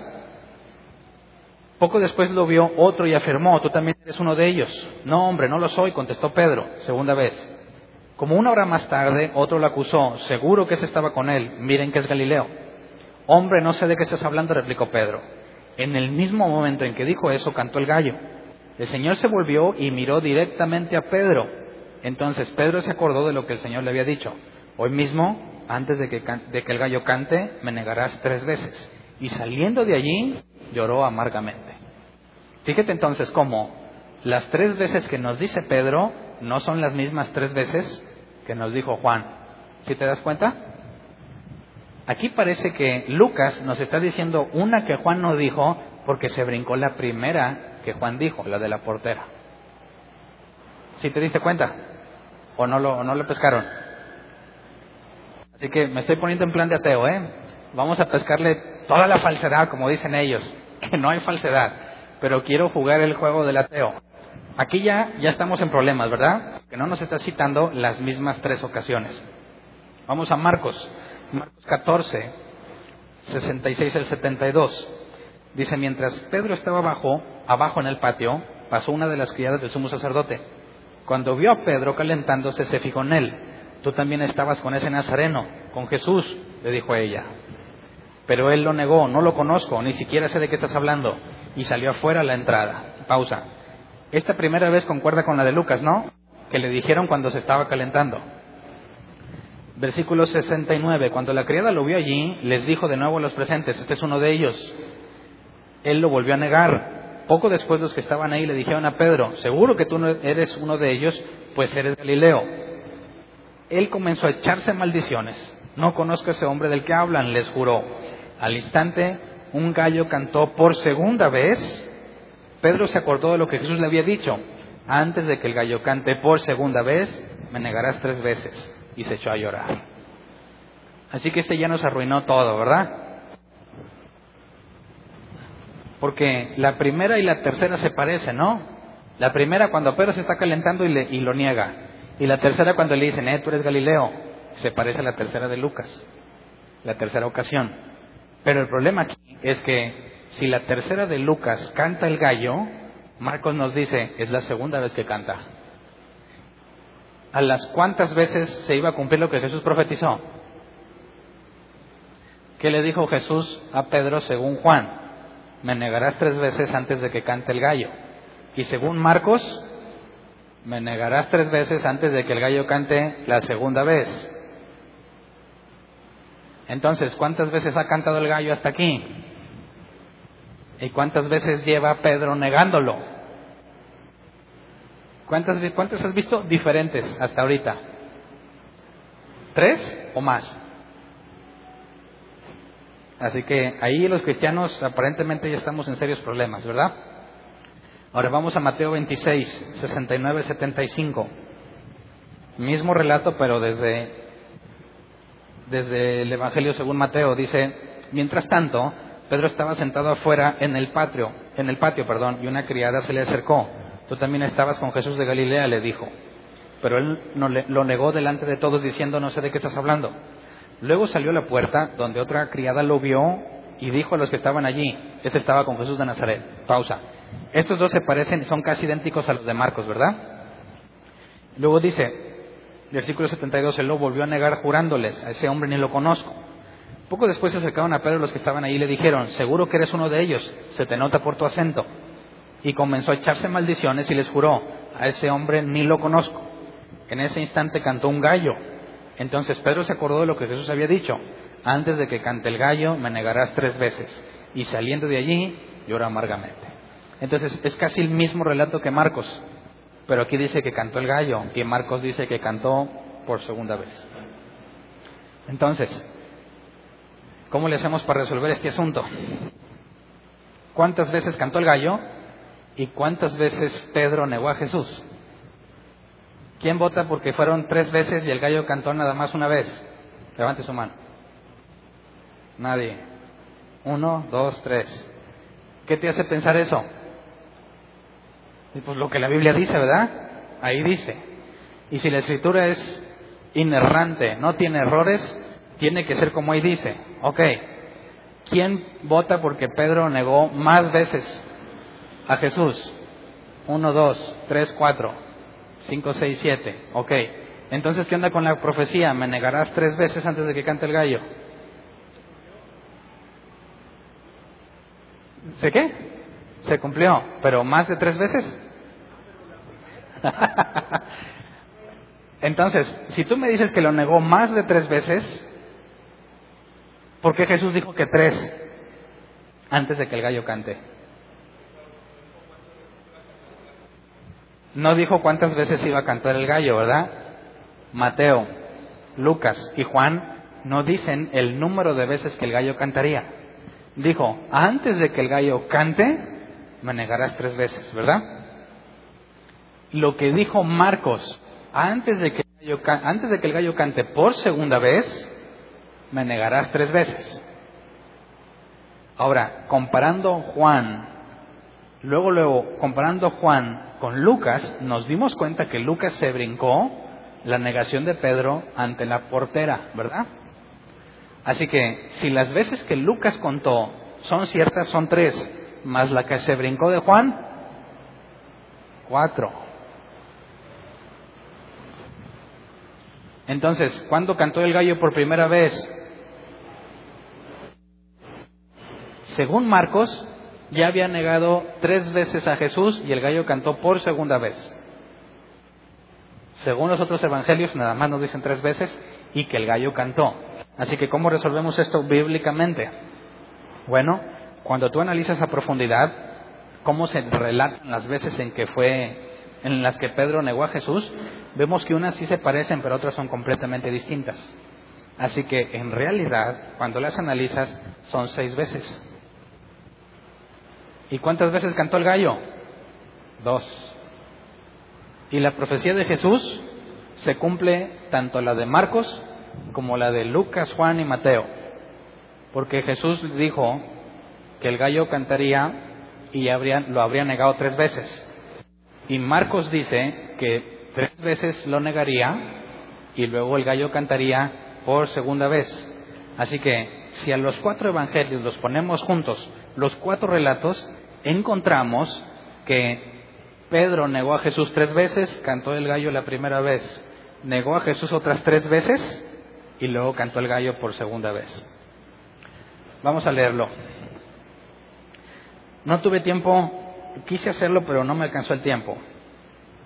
Poco después lo vio otro y afirmó, tú también eres uno de ellos. No, hombre, no lo soy, contestó Pedro, segunda vez. Como una hora más tarde, otro lo acusó, seguro que ese estaba con él, miren que es Galileo. Hombre, no sé de qué estás hablando, replicó Pedro. En el mismo momento en que dijo eso, cantó el gallo. El Señor se volvió y miró directamente a Pedro. Entonces Pedro se acordó de lo que el Señor le había dicho. Hoy mismo, antes de que, de que el gallo cante, me negarás tres veces. y saliendo de allí lloró amargamente. Fíjate entonces cómo las tres veces que nos dice Pedro no son las mismas tres veces que nos dijo Juan. ¿Sí te das cuenta? Aquí parece que Lucas nos está diciendo una que Juan no dijo porque se brincó la primera que Juan dijo, la de la portera. ¿Sí te diste cuenta? ¿O no lo, no lo pescaron? Así que me estoy poniendo en plan de ateo, ¿eh? Vamos a pescarle toda la falsedad, como dicen ellos, que no hay falsedad, pero quiero jugar el juego del ateo. Aquí ya, ya estamos en problemas, ¿verdad? Que no nos está citando las mismas tres ocasiones. Vamos a Marcos, Marcos 14, 66 al 72. Dice, mientras Pedro estaba abajo, abajo en el patio, pasó una de las criadas del sumo sacerdote. Cuando vio a Pedro calentándose, se fijó en él. Tú también estabas con ese nazareno, con Jesús, le dijo a ella. Pero él lo negó, no lo conozco, ni siquiera sé de qué estás hablando. Y salió afuera a la entrada. Pausa. Esta primera vez concuerda con la de Lucas, ¿no? Que le dijeron cuando se estaba calentando. Versículo 69. Cuando la criada lo vio allí, les dijo de nuevo a los presentes, este es uno de ellos. Él lo volvió a negar. Poco después los que estaban ahí le dijeron a Pedro, seguro que tú no eres uno de ellos, pues eres Galileo. Él comenzó a echarse maldiciones. No conozco a ese hombre del que hablan, les juró. Al instante, un gallo cantó por segunda vez Pedro se acordó de lo que Jesús le había dicho. Antes de que el gallo cante por segunda vez, me negarás tres veces. Y se echó a llorar. Así que este ya nos arruinó todo, ¿verdad? Porque la primera y la tercera se parecen, ¿no? La primera cuando Pedro se está calentando y, lo niega. Y la tercera cuando le dicen, eh, tú eres Galileo. Se parece a la tercera de Lucas. La tercera ocasión. Pero el problema aquí es que si la tercera de Lucas canta el gallo, Marcos nos dice, es la segunda vez que canta. ¿A las cuántas veces se iba a cumplir lo que Jesús profetizó? ¿Qué le dijo Jesús a Pedro según Juan? Me negarás tres veces antes de que cante el gallo. Y según Marcos, me negarás tres veces antes de que el gallo cante la segunda vez. Entonces, ¿cuántas veces ha cantado el gallo hasta aquí? ¿Y cuántas veces lleva Pedro negándolo? ¿Cuántas, ¿Cuántas has visto diferentes hasta ahorita? ¿Tres o más? Así que ahí los cristianos aparentemente ya estamos en serios problemas, ¿verdad? Ahora vamos a Mateo 26, 69, 75. Mismo relato, pero desde, desde el Evangelio según Mateo. Dice, mientras tanto, Pedro estaba sentado afuera en el patio, en el patio, perdón, y una criada se le acercó. Tú también estabas con Jesús de Galilea, le dijo. Pero él no lo negó delante de todos diciendo, no sé de qué estás hablando. Luego salió a la puerta donde otra criada lo vio y dijo a los que estaban allí, este estaba con Jesús de Nazaret. Pausa. Estos dos se parecen, son casi idénticos a los de Marcos, ¿verdad? Luego dice, versículo 72, él lo volvió a negar jurándoles, a ese hombre ni lo conozco. Poco después se acercaron a Pedro los que estaban ahí y le dijeron, seguro que eres uno de ellos, se te nota por tu acento. Y comenzó a echarse maldiciones y les juró, a ese hombre ni lo conozco. En ese instante cantó un gallo. Entonces Pedro se acordó de lo que Jesús había dicho, antes de que cante el gallo me negarás tres veces. Y saliendo de allí lloró amargamente. Entonces es casi el mismo relato que Marcos, pero aquí dice que cantó el gallo y Marcos dice que cantó por segunda vez. Entonces, ¿Cómo le hacemos para resolver este asunto? ¿Cuántas veces cantó el gallo y cuántas veces Pedro negó a Jesús? ¿Quién vota porque fueron tres veces y el gallo cantó nada más una vez? Levante su mano. Nadie. Uno, dos, tres. ¿Qué te hace pensar eso? pues lo que la Biblia dice, ¿verdad? Ahí dice. Y si la escritura es inerrante, no tiene errores, tiene que ser como ahí dice. Ok, ¿quién vota porque Pedro negó más veces a Jesús? Uno, dos, tres, cuatro, cinco, seis, siete. Ok, entonces ¿qué onda con la profecía? ¿Me negarás tres veces antes de que cante el gallo? ¿Se qué? Se cumplió, pero más de tres veces. Entonces, si tú me dices que lo negó más de tres veces, ¿Por qué Jesús dijo que tres? antes de que el gallo cante. No dijo cuántas veces iba a cantar el gallo, ¿verdad? Mateo, Lucas y Juan no dicen el número de veces que el gallo cantaría. Dijo, antes de que el gallo cante, me negarás tres veces, ¿verdad? Lo que dijo Marcos, antes de que el gallo, antes de que el gallo cante por segunda vez, me negarás tres veces. Ahora, comparando Juan, luego, luego, comparando Juan con Lucas, nos dimos cuenta que Lucas se brincó la negación de Pedro ante la portera, ¿verdad? Así que si las veces que Lucas contó son ciertas, son tres, más la que se brincó de Juan, cuatro. Entonces, ¿cuándo cantó el gallo por primera vez? Según Marcos, ya había negado tres veces a Jesús y el gallo cantó por segunda vez. Según los otros evangelios, nada más nos dicen tres veces y que el gallo cantó. Así que, ¿cómo resolvemos esto bíblicamente? Bueno, cuando tú analizas a profundidad cómo se relatan las veces en que fue en las que Pedro negó a Jesús, vemos que unas sí se parecen, pero otras son completamente distintas. Así que en realidad, cuando las analizas, son seis veces. ¿Y cuántas veces cantó el gallo? Dos. Y la profecía de Jesús se cumple tanto la de Marcos como la de Lucas, Juan y Mateo. Porque Jesús dijo que el gallo cantaría y lo habría negado tres veces. Y Marcos dice que tres veces lo negaría y luego el gallo cantaría por segunda vez. Así que si a los cuatro evangelios los ponemos juntos, los cuatro relatos, encontramos que Pedro negó a Jesús tres veces, cantó el gallo la primera vez, negó a Jesús otras tres veces y luego cantó el gallo por segunda vez. Vamos a leerlo. No tuve tiempo, quise hacerlo, pero no me alcanzó el tiempo.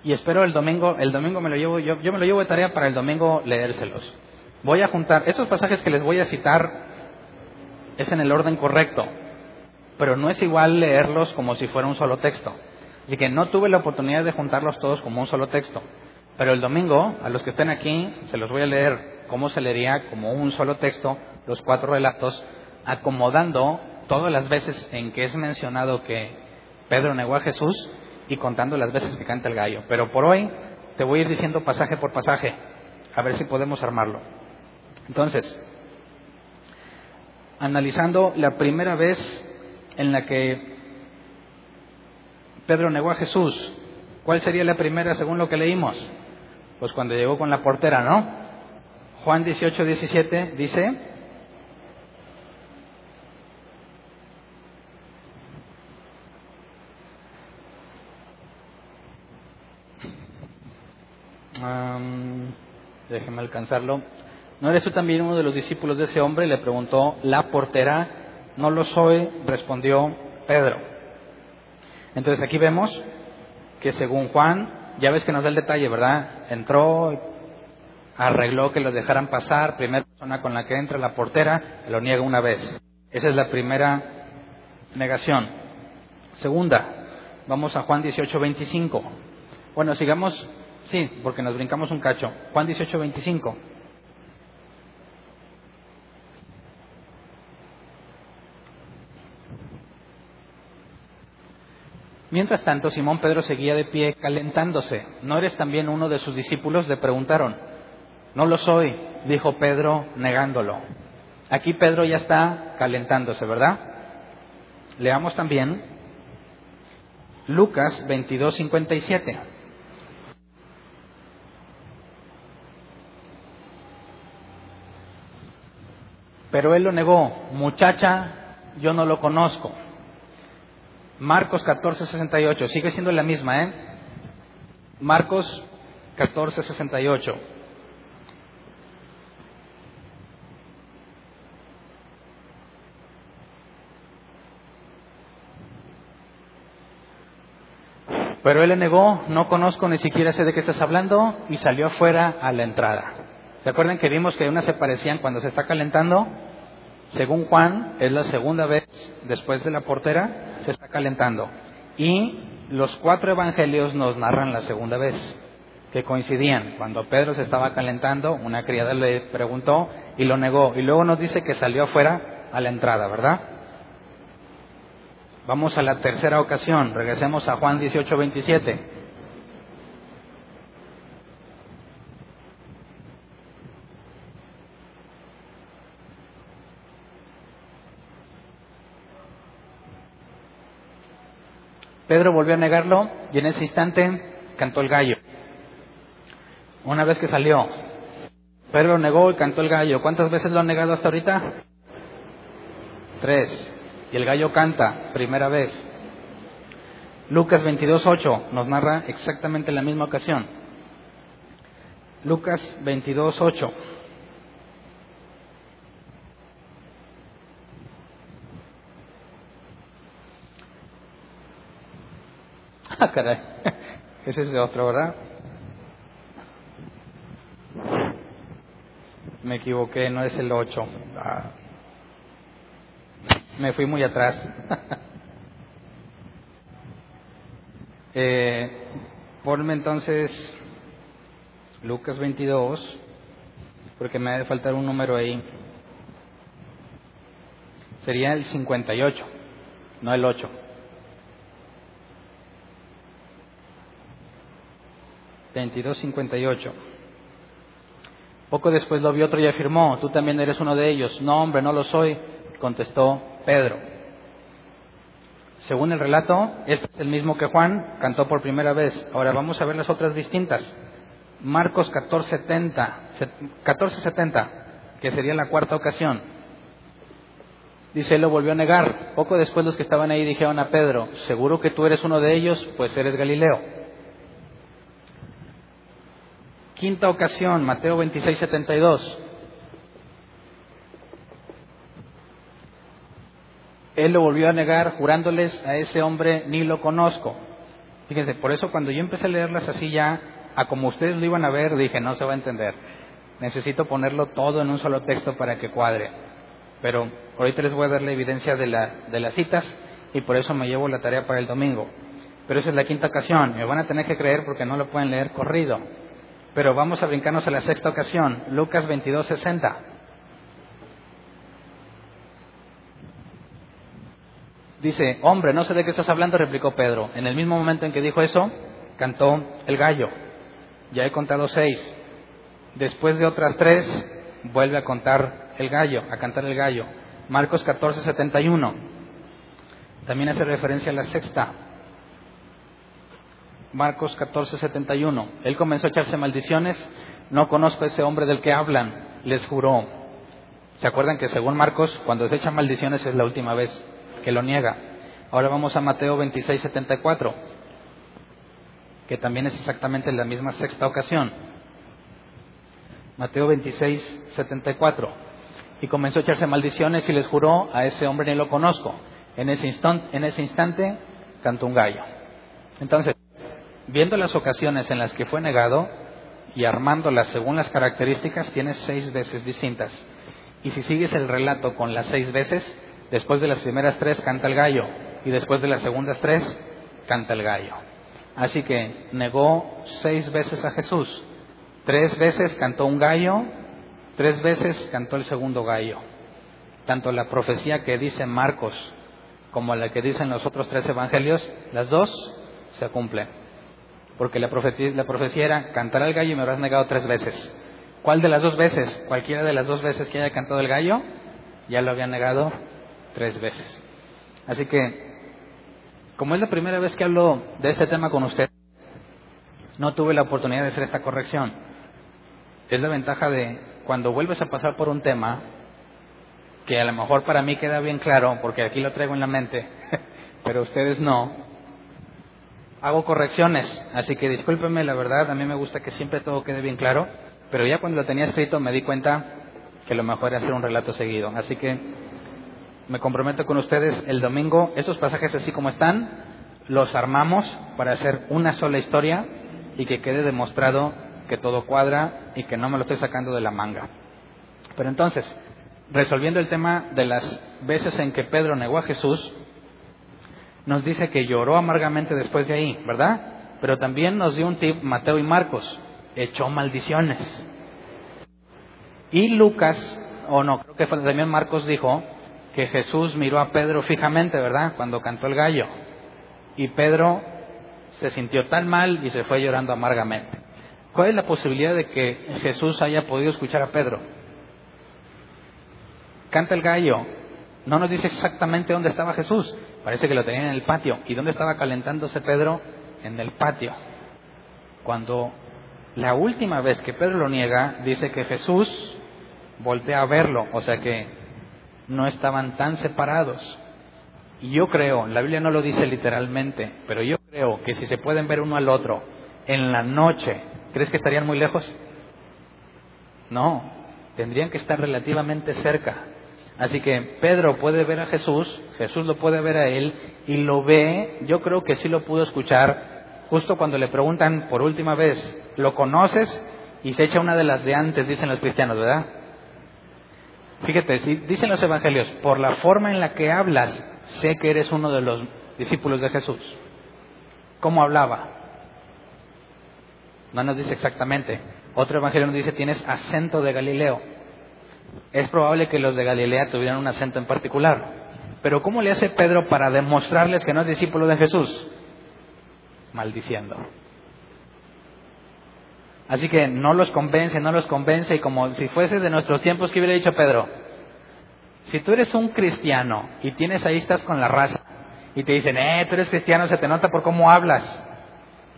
Y espero el domingo, el domingo me lo llevo, yo, yo me lo llevo de tarea para el domingo leérselos. Voy a juntar, estos pasajes que les voy a citar es en el orden correcto, pero no es igual leerlos como si fuera un solo texto. Así que no tuve la oportunidad de juntarlos todos como un solo texto. Pero el domingo, a los que estén aquí, se los voy a leer cómo se leería como un solo texto los cuatro relatos, acomodando todas las veces en que es mencionado que Pedro negó a Jesús y contando las veces que canta el gallo. Pero por hoy te voy a ir diciendo pasaje por pasaje, a ver si podemos armarlo. Entonces, analizando la primera vez en la que Pedro negó a Jesús. ¿Cuál sería la primera según lo que leímos? Pues cuando llegó con la portera, ¿no? Juan 18, 17 dice, déjeme alcanzarlo. ¿No eres tú también uno de los discípulos de ese hombre? Le preguntó la portera. No lo soy, respondió Pedro. Entonces aquí vemos que según Juan, ya ves que nos da el detalle, ¿verdad? Entró, arregló que lo dejaran pasar, primera persona con la que entra la portera, lo niega una vez. Esa es la primera negación. Segunda, vamos a Juan 18, 25. Bueno, sigamos, sí, porque nos brincamos un cacho. Juan 18, 25. Mientras tanto, Simón Pedro seguía de pie calentándose. ¿No eres también uno de sus discípulos? Le preguntaron. No lo soy, dijo Pedro negándolo. Aquí Pedro ya está calentándose, ¿verdad? Leamos también Lucas 22, 57. Pero él lo negó, muchacha, yo no lo conozco. Marcos 14, 68, sigue siendo la misma, ¿eh? Marcos 14, 68. Pero él le negó, no conozco ni siquiera sé de qué estás hablando, y salió afuera a la entrada. ¿Se acuerdan que vimos que unas se parecían cuando se está calentando? Según Juan, es la segunda vez después de la portera, se está calentando. Y los cuatro evangelios nos narran la segunda vez, que coincidían. Cuando Pedro se estaba calentando, una criada le preguntó y lo negó. Y luego nos dice que salió afuera a la entrada, ¿verdad? Vamos a la tercera ocasión, regresemos a Juan 18, 27. Pedro volvió a negarlo y en ese instante cantó el gallo. Una vez que salió, Pedro lo negó y cantó el gallo. ¿Cuántas veces lo ha negado hasta ahorita? Tres. Y el gallo canta, primera vez. Lucas 22.8 nos narra exactamente la misma ocasión. Lucas 22.8. Ah, caray. Ese es de otro, ¿verdad? Me equivoqué, no es el 8. Ah. Me fui muy atrás. eh, ponme entonces Lucas 22, porque me ha de faltar un número ahí. Sería el 58, no el 8. Ocho Poco después lo vio otro y afirmó, tú también eres uno de ellos. No, hombre, no lo soy, contestó Pedro. Según el relato, este es el mismo que Juan cantó por primera vez. Ahora vamos a ver las otras distintas. Marcos 1470, 1470 que sería la cuarta ocasión. Dice, él lo volvió a negar. Poco después los que estaban ahí dijeron a Pedro, seguro que tú eres uno de ellos, pues eres Galileo. Quinta ocasión, Mateo 26, 72. Él lo volvió a negar jurándoles a ese hombre, ni lo conozco. Fíjense, por eso cuando yo empecé a leerlas así ya, a como ustedes lo iban a ver, dije, no se va a entender. Necesito ponerlo todo en un solo texto para que cuadre. Pero ahorita les voy a dar la evidencia de, la, de las citas y por eso me llevo la tarea para el domingo. Pero esa es la quinta ocasión. Me van a tener que creer porque no lo pueden leer corrido. Pero vamos a brincarnos a la sexta ocasión, Lucas 22, 60. Dice, hombre, no sé de qué estás hablando, replicó Pedro. En el mismo momento en que dijo eso, cantó el gallo. Ya he contado seis. Después de otras tres, vuelve a contar el gallo, a cantar el gallo. Marcos 14, 71. También hace referencia a la sexta. Marcos 14, 71. Él comenzó a echarse maldiciones. No conozco a ese hombre del que hablan. Les juró. ¿Se acuerdan que según Marcos, cuando se echan maldiciones es la última vez que lo niega? Ahora vamos a Mateo 26, 74, que también es exactamente la misma sexta ocasión. Mateo 26, 74. Y comenzó a echarse maldiciones y les juró, a ese hombre ni lo conozco. En ese, instante, en ese instante cantó un gallo. Entonces, viendo las ocasiones en las que fue negado y armándolas según las características, tienes seis veces distintas. Y si sigues el relato con las seis veces, después de las primeras tres canta el gallo y después de las segundas tres canta el gallo. Así que negó seis veces a Jesús, tres veces cantó un gallo, tres veces cantó el segundo gallo. Tanto la profecía que dice Marcos como la que dicen los otros tres evangelios, las dos se cumplen. Porque la profecía, la profecía era, cantará el gallo y me habrás negado tres veces. ¿Cuál de las dos veces? Cualquiera de las dos veces que haya cantado el gallo, ya lo había negado tres veces. Así que, como es la primera vez que hablo de este tema con usted, no tuve la oportunidad de hacer esta corrección. Es la ventaja de cuando vuelves a pasar por un tema, que a lo mejor para mí queda bien claro, porque aquí lo traigo en la mente, pero ustedes no, hago correcciones, así que discúlpenme, la verdad, a mí me gusta que siempre todo quede bien claro, pero ya cuando lo tenía escrito me di cuenta que lo mejor era hacer un relato seguido. Así que me comprometo con ustedes el domingo, estos pasajes así como están, los armamos para hacer una sola historia y que quede demostrado que todo cuadra y que no me lo estoy sacando de la manga. Pero entonces, resolviendo el tema de las veces en que Pedro negó a Jesús, nos dice que lloró amargamente después de ahí, ¿verdad? Pero también nos dio un tip Mateo y Marcos, echó maldiciones. Y Lucas, o no, creo que también Marcos dijo que Jesús miró a Pedro fijamente, ¿verdad? Cuando cantó el gallo. Y Pedro se sintió tan mal y se fue llorando amargamente. ¿Cuál es la posibilidad de que Jesús haya podido escuchar a Pedro? Canta el gallo. No nos dice exactamente dónde estaba Jesús. Parece que lo tenía en el patio. ¿Y dónde estaba calentándose Pedro? En el patio. Cuando la última vez que Pedro lo niega, dice que Jesús voltea a verlo. O sea que no estaban tan separados. Y yo creo, la Biblia no lo dice literalmente, pero yo creo que si se pueden ver uno al otro en la noche, ¿crees que estarían muy lejos? No, tendrían que estar relativamente cerca. Así que Pedro puede ver a Jesús, Jesús lo puede ver a él y lo ve, yo creo que sí lo pudo escuchar justo cuando le preguntan por última vez, ¿lo conoces? Y se echa una de las de antes, dicen los cristianos, ¿verdad? Fíjate, dicen los evangelios, por la forma en la que hablas, sé que eres uno de los discípulos de Jesús. ¿Cómo hablaba? No nos dice exactamente. Otro evangelio nos dice, tienes acento de Galileo. Es probable que los de Galilea tuvieran un acento en particular. Pero ¿cómo le hace Pedro para demostrarles que no es discípulo de Jesús? Maldiciendo. Así que no los convence, no los convence, y como si fuese de nuestros tiempos, ¿qué hubiera dicho Pedro? Si tú eres un cristiano y tienes ahí, estás con la raza, y te dicen, eh, tú eres cristiano, se te nota por cómo hablas,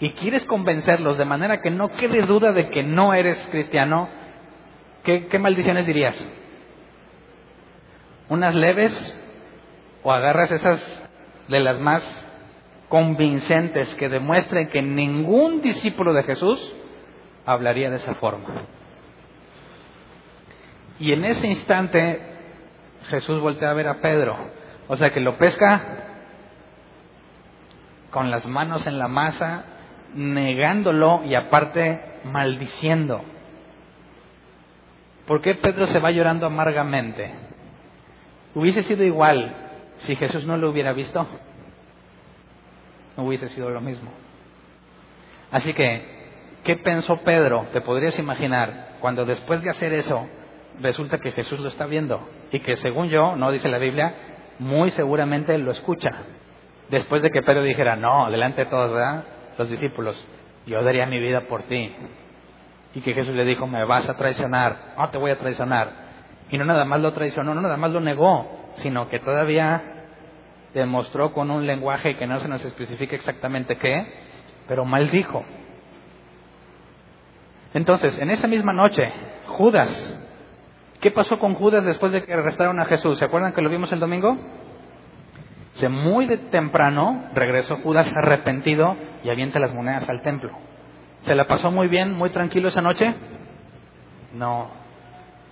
y quieres convencerlos de manera que no quede duda de que no eres cristiano, ¿qué, maldiciones dirías? ¿Unas leves? ¿O agarras esas de las más convincentes que demuestren que ningún discípulo de Jesús hablaría de esa forma. Y en ese instante Jesús voltea a ver a Pedro. O sea que lo pesca con las manos en la masa, negándolo y aparte maldiciendo. ¿Por qué Pedro se va llorando amargamente? Hubiese sido igual si Jesús no lo hubiera visto. No hubiese sido lo mismo. Así que ¿Qué pensó Pedro? Te podrías imaginar, cuando después de hacer eso, resulta que Jesús lo está viendo y que según yo, no dice la Biblia, muy seguramente lo escucha. Después de que Pedro dijera, no, delante de todos. Los discípulos, yo daría mi vida por ti. Y que Jesús le dijo, me vas a traicionar, no te voy a traicionar. Y no nada más lo traicionó, no nada más lo negó, sino que todavía demostró con un lenguaje que no se nos especifica exactamente qué, pero maldijo. Entonces, en esa misma noche, Judas, ¿qué pasó con Judas después de que arrestaron a Jesús? ¿Se acuerdan que lo vimos el domingo? Se muy de temprano regresó Judas arrepentido y avienta las monedas al templo. ¿Se la pasó muy bien, muy tranquilo esa noche? No,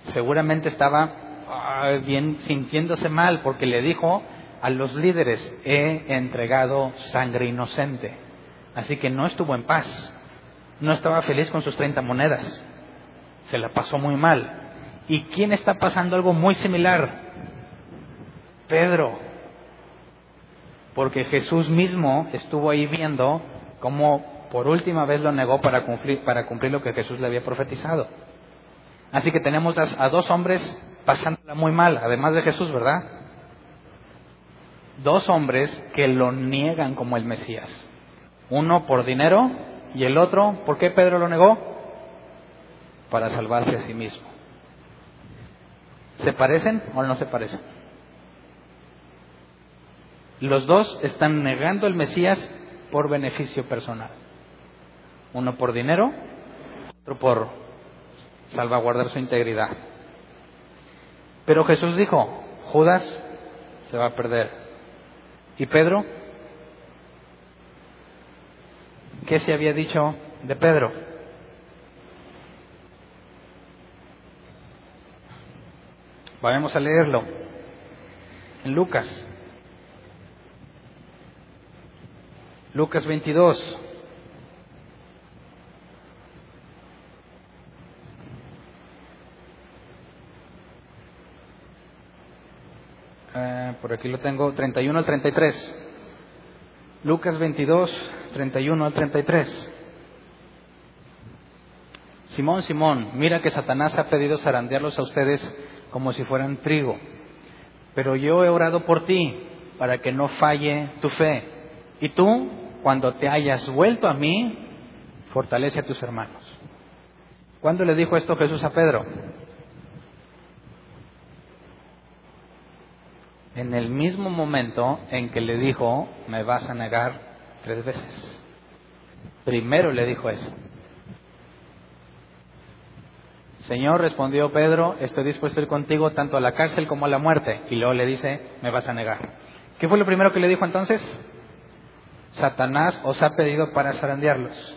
seguramente estaba ah, bien sintiéndose mal porque le dijo a los líderes, he entregado sangre inocente. Así que no estuvo en paz no estaba feliz con sus 30 monedas. Se la pasó muy mal. ¿Y quién está pasando algo muy similar? Pedro. Porque Jesús mismo estuvo ahí viendo cómo por última vez lo negó para cumplir, para cumplir lo que Jesús le había profetizado. Así que tenemos a dos hombres pasándola muy mal, además de Jesús, ¿verdad? Dos hombres que lo niegan como el Mesías. Uno por dinero y el otro, ¿por qué Pedro lo negó? Para salvarse a sí mismo. ¿Se parecen o no se parecen? Los dos están negando el Mesías por beneficio personal. Uno por dinero, otro por salvaguardar su integridad. Pero Jesús dijo, Judas se va a perder. ¿Y Pedro? ¿Qué se había dicho de Pedro? Vamos a leerlo en Lucas. Lucas 22. Eh, por aquí lo tengo, 31 al 33. Lucas 22, 31 al 33. Simón, Simón, mira que Satanás ha pedido zarandearlos a ustedes como si fueran trigo. Pero yo he orado por ti para que no falle tu fe. Y tú, cuando te hayas vuelto a mí, fortalece a tus hermanos. ¿Cuándo le dijo esto Jesús a Pedro? En el mismo momento en que le dijo, me vas a negar tres veces. Primero le dijo eso. Señor, respondió Pedro, estoy dispuesto a ir contigo tanto a la cárcel como a la muerte. Y luego le dice, me vas a negar. ¿Qué fue lo primero que le dijo entonces? Satanás os ha pedido para zarandearlos,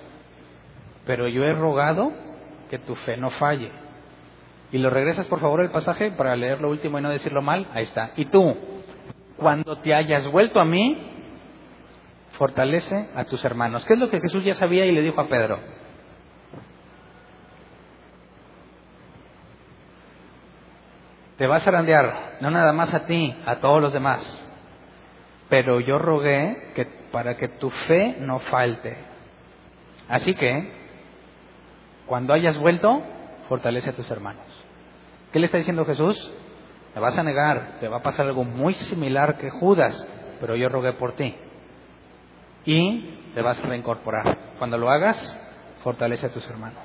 pero yo he rogado que tu fe no falle. Y lo regresas por favor el pasaje para leer lo último y no decirlo mal. Ahí está. Y tú, cuando te hayas vuelto a mí, fortalece a tus hermanos. ¿Qué es lo que Jesús ya sabía y le dijo a Pedro? Te vas a zarandear, no nada más a ti, a todos los demás. Pero yo rogué que para que tu fe no falte. Así que, cuando hayas vuelto, fortalece a tus hermanos. ¿Qué le está diciendo Jesús? Te vas a negar, te va a pasar algo muy similar que Judas, pero yo rogué por ti. Y te vas a reincorporar. Cuando lo hagas, fortalece a tus hermanos.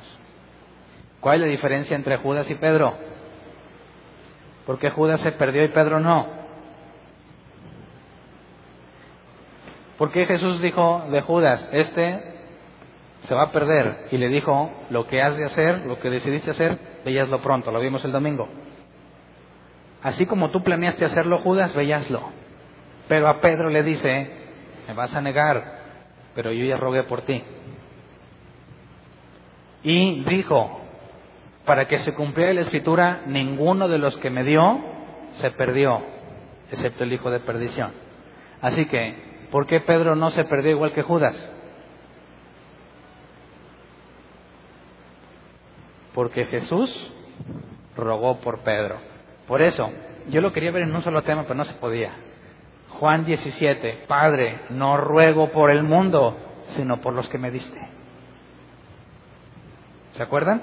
¿Cuál es la diferencia entre Judas y Pedro? ¿Por qué Judas se perdió y Pedro no? ¿Por qué Jesús dijo de Judas, este se va a perder? Y le dijo, lo que has de hacer, lo que decidiste hacer, veíaslo pronto, lo vimos el domingo. Así como tú planeaste hacerlo, Judas, veíaslo. Pero a Pedro le dice, me vas a negar, pero yo ya rogué por ti. Y dijo, para que se cumpliera la escritura, ninguno de los que me dio se perdió, excepto el hijo de perdición. Así que, ¿por qué Pedro no se perdió igual que Judas? Porque Jesús rogó por Pedro. Por eso, yo lo quería ver en un solo tema, pero no se podía. Juan 17, Padre, no ruego por el mundo, sino por los que me diste. ¿Se acuerdan?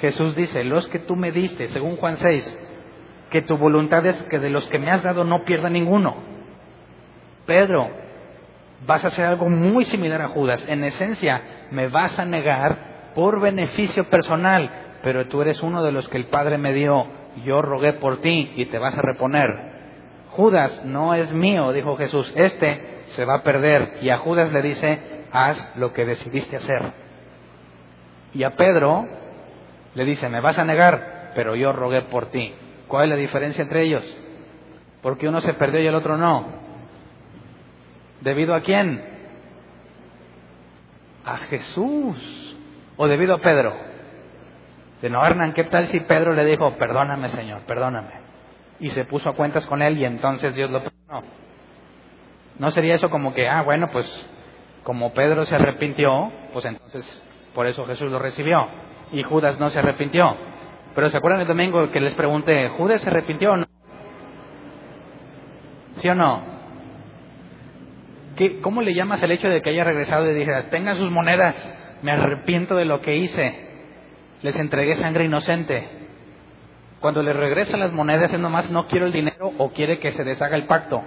Jesús dice, los que tú me diste, según Juan 6, que tu voluntad es que de los que me has dado no pierda ninguno. Pedro, vas a hacer algo muy similar a Judas. En esencia, me vas a negar por beneficio personal, pero tú eres uno de los que el Padre me dio. Yo rogué por ti y te vas a reponer. Judas no es mío, dijo Jesús, este se va a perder. Y a Judas le dice, haz lo que decidiste hacer. Y a Pedro le dice, me vas a negar, pero yo rogué por ti. ¿Cuál es la diferencia entre ellos? Porque uno se perdió y el otro no. ¿Debido a quién? A Jesús. ¿O debido a Pedro? De no, Hernán, ¿qué tal si Pedro le dijo, perdóname Señor, perdóname? Y se puso a cuentas con él y entonces Dios lo perdonó. ¿No sería eso como que, ah, bueno, pues como Pedro se arrepintió, pues entonces por eso Jesús lo recibió? y Judas no se arrepintió. Pero ¿se acuerdan el domingo que les pregunté, ¿Judas se arrepintió o no? ¿Sí o no? ¿Qué, ¿Cómo le llamas el hecho de que haya regresado y dijera, tengan sus monedas, me arrepiento de lo que hice, les entregué sangre inocente? Cuando le regresa las monedas es nomás no quiero el dinero o quiere que se deshaga el pacto.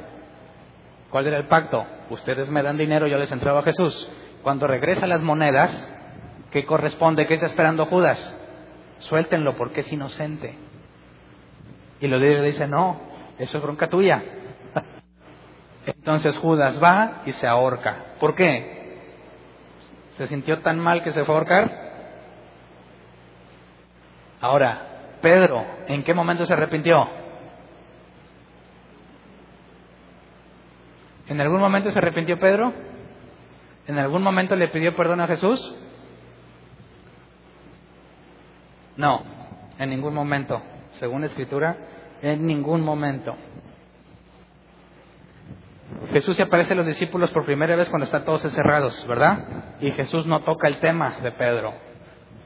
¿Cuál era el pacto? Ustedes me dan dinero, yo les entrego a Jesús. Cuando regresa las monedas, ¿Qué corresponde? ¿Qué está esperando Judas? Suéltenlo porque es inocente. Y los líderes dicen, no, eso es bronca tuya. Entonces Judas va y se ahorca. ¿Por qué? ¿Se sintió tan mal que se fue a ahorcar? Ahora, Pedro, ¿en qué momento se arrepintió? ¿En algún momento se arrepintió Pedro? ¿En algún momento le pidió perdón a Jesús? No, en ningún momento. Según la Escritura, en ningún momento. Jesús se aparece a los discípulos por primera vez cuando están todos encerrados, ¿verdad? Y Jesús no toca el tema de Pedro.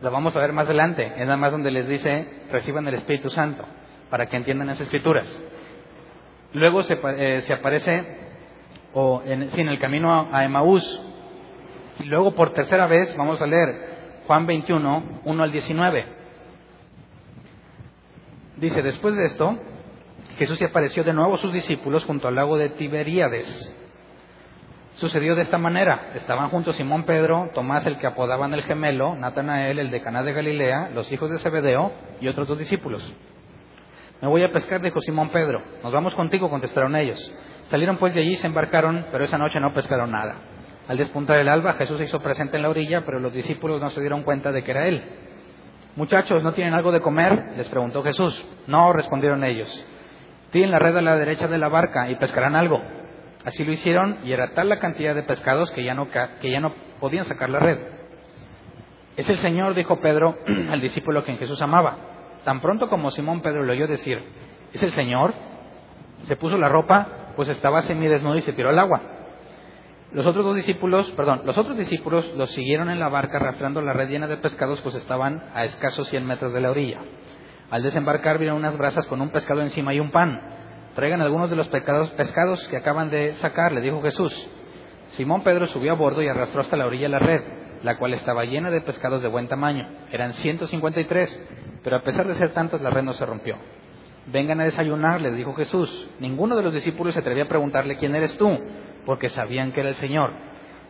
Lo vamos a ver más adelante. Es nada más donde les dice, reciban el Espíritu Santo, para que entiendan las Escrituras. Luego se, eh, aparece o en, en el camino a Emaús. Y luego por tercera vez vamos a leer Juan 21, 1 al 19. Dice, después de esto, Jesús se apareció de nuevo a sus discípulos junto al lago de Tiberíades. Sucedió de esta manera. Estaban juntos Simón Pedro, Tomás el que apodaban el gemelo, Natanael el de Caná de Galilea, los hijos de Zebedeo y otros dos discípulos. Me voy a pescar, dijo Simón Pedro. Nos vamos contigo, contestaron ellos. Salieron pues de allí y se embarcaron, pero esa noche no pescaron nada. Al despuntar el alba, Jesús se hizo presente en la orilla, pero los discípulos no se dieron cuenta de que era él. Muchachos, ¿no tienen algo de comer? les preguntó Jesús. No, respondieron ellos. Tienen la red a la derecha de la barca y pescarán algo. Así lo hicieron y era tal la cantidad de pescados que ya no, que ya no podían sacar la red. Es el Señor, dijo Pedro al discípulo que en Jesús amaba. Tan pronto como Simón Pedro le oyó decir, ¿es el Señor? Se puso la ropa, pues estaba semidesnudo y se tiró al agua. Los otros dos discípulos, perdón, los otros discípulos los siguieron en la barca arrastrando la red llena de pescados, pues estaban a escasos 100 metros de la orilla. Al desembarcar vieron unas brasas con un pescado encima y un pan. Traigan algunos de los pescados, que acaban de sacar, le dijo Jesús. Simón Pedro subió a bordo y arrastró hasta la orilla la red, la cual estaba llena de pescados de buen tamaño. Eran 153, pero a pesar de ser tantos, la red no se rompió. Vengan a desayunar, les dijo Jesús. Ninguno de los discípulos se atrevía a preguntarle quién eres tú, porque sabían que era el Señor.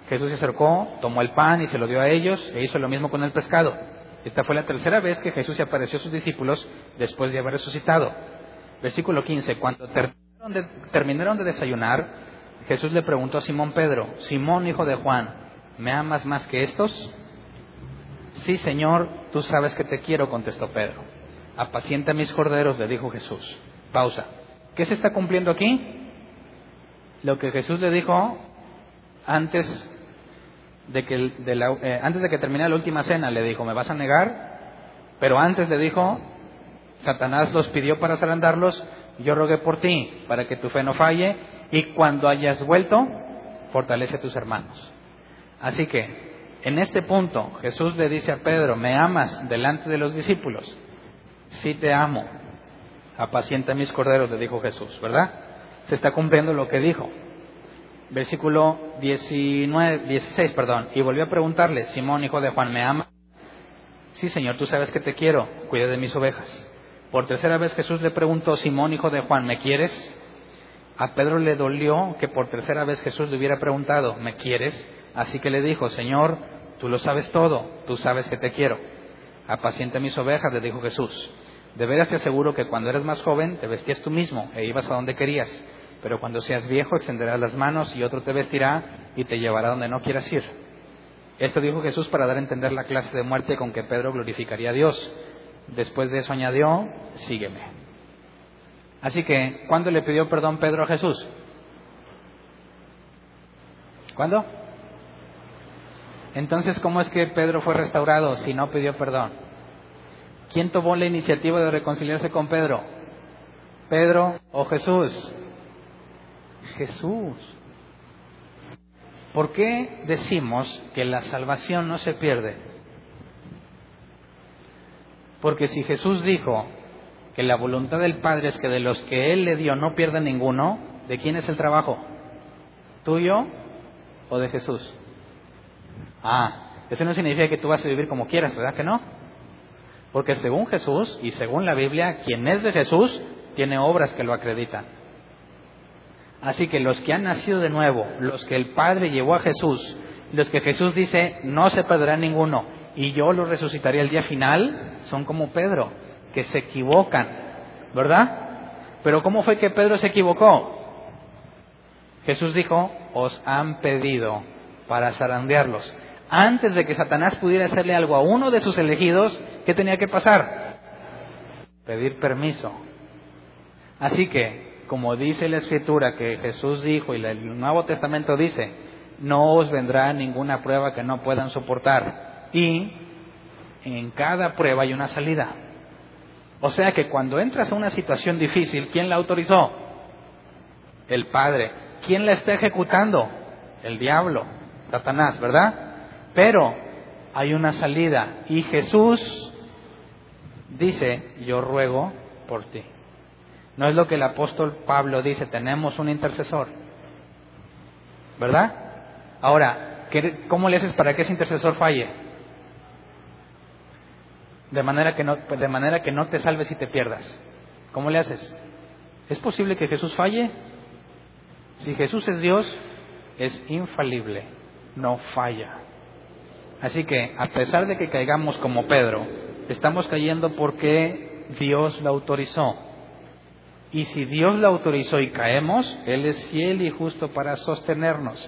Jesús se acercó, tomó el pan y se lo dio a ellos, e hizo lo mismo con el pescado. Esta fue la tercera vez que Jesús se apareció a sus discípulos después de haber resucitado. Versículo 15. Cuando terminaron de, terminaron de desayunar, Jesús le preguntó a Simón Pedro, Simón hijo de Juan, ¿me amas más que estos? Sí, Señor, tú sabes que te quiero, contestó Pedro. Apacienta mis corderos, le dijo Jesús. Pausa. ¿Qué se está cumpliendo aquí? Lo que Jesús le dijo antes de que, eh, antes de que terminara la última cena, le dijo, me vas a negar, pero antes le dijo, Satanás los pidió para zarandarlos, yo rogué por ti, para que tu fe no falle, y cuando hayas vuelto, fortalece a tus hermanos. Así que, en este punto, Jesús le dice a Pedro, me amas delante de los discípulos, sí te amo, apacienta mis corderos, le dijo Jesús, ¿verdad? Se está cumpliendo lo que dijo versículo 19, 16, perdón, y volvió a preguntarle, Simón, hijo de Juan, ¿me ama? Sí, Señor, tú sabes que te quiero, cuida de mis ovejas. Por tercera vez Jesús le preguntó, Simón, hijo de Juan, ¿me quieres? A Pedro le dolió que por tercera vez Jesús le hubiera preguntado, ¿me quieres? Así que le dijo, Señor, tú lo sabes todo, tú sabes que te quiero. Apacienta mis ovejas, le dijo Jesús. De veras te aseguro que cuando eres más joven te vestías tú mismo e ibas a donde querías pero cuando seas viejo extenderás las manos y otro te vestirá y te llevará donde no quieras ir. Esto dijo Jesús para dar a entender la clase de muerte con que Pedro glorificaría a Dios. Después de eso añadió, sígueme. Así que, ¿cuándo le pidió perdón Pedro a Jesús? ¿Cuándo? Entonces, ¿cómo es que Pedro fue restaurado si no pidió perdón? ¿Quién tomó la iniciativa de reconciliarse con Pedro? ¿Pedro o Jesús? Jesús. ¿Por qué decimos que la salvación no se pierde? Porque si Jesús dijo que la voluntad del Padre es que de los que Él le dio no pierda ninguno, ¿de quién es el trabajo? ¿Tuyo o de Jesús? Ah, eso no significa que tú vas a vivir como quieras, ¿verdad que no? Porque según Jesús y según la Biblia, quien es de Jesús tiene obras que lo acreditan. Así que los que han nacido de nuevo, los que el Padre llevó a Jesús, los que Jesús dice, no se perderá ninguno, y yo los resucitaré el día final, son como Pedro, que se equivocan, ¿verdad? Pero ¿cómo fue que Pedro se equivocó? Jesús dijo, os han pedido para zarandearlos. Antes de que Satanás pudiera hacerle algo a uno de sus elegidos, ¿qué tenía que pasar? Pedir permiso. Así que como dice la Escritura que Jesús dijo y el Nuevo Testamento dice, no os vendrá ninguna prueba que no puedan soportar. Y en cada prueba hay una salida. O sea que cuando entras a una situación difícil, ¿quién la autorizó? El Padre. ¿Quién la está ejecutando? El diablo, Satanás, ¿verdad? Pero hay una salida y Jesús dice, yo ruego por ti. No es lo que el apóstol Pablo dice, tenemos un intercesor. ¿Verdad? Ahora, ¿cómo le haces para que ese intercesor falle? De manera que no, de manera que no te salves y te pierdas. ¿Cómo le haces? ¿Es posible que Jesús falle? Si Jesús es Dios, es infalible, no falla. Así que, a pesar de que caigamos como Pedro, estamos cayendo porque Dios lo autorizó. Y si Dios lo autorizó y caemos, Él es fiel y justo para sostenernos,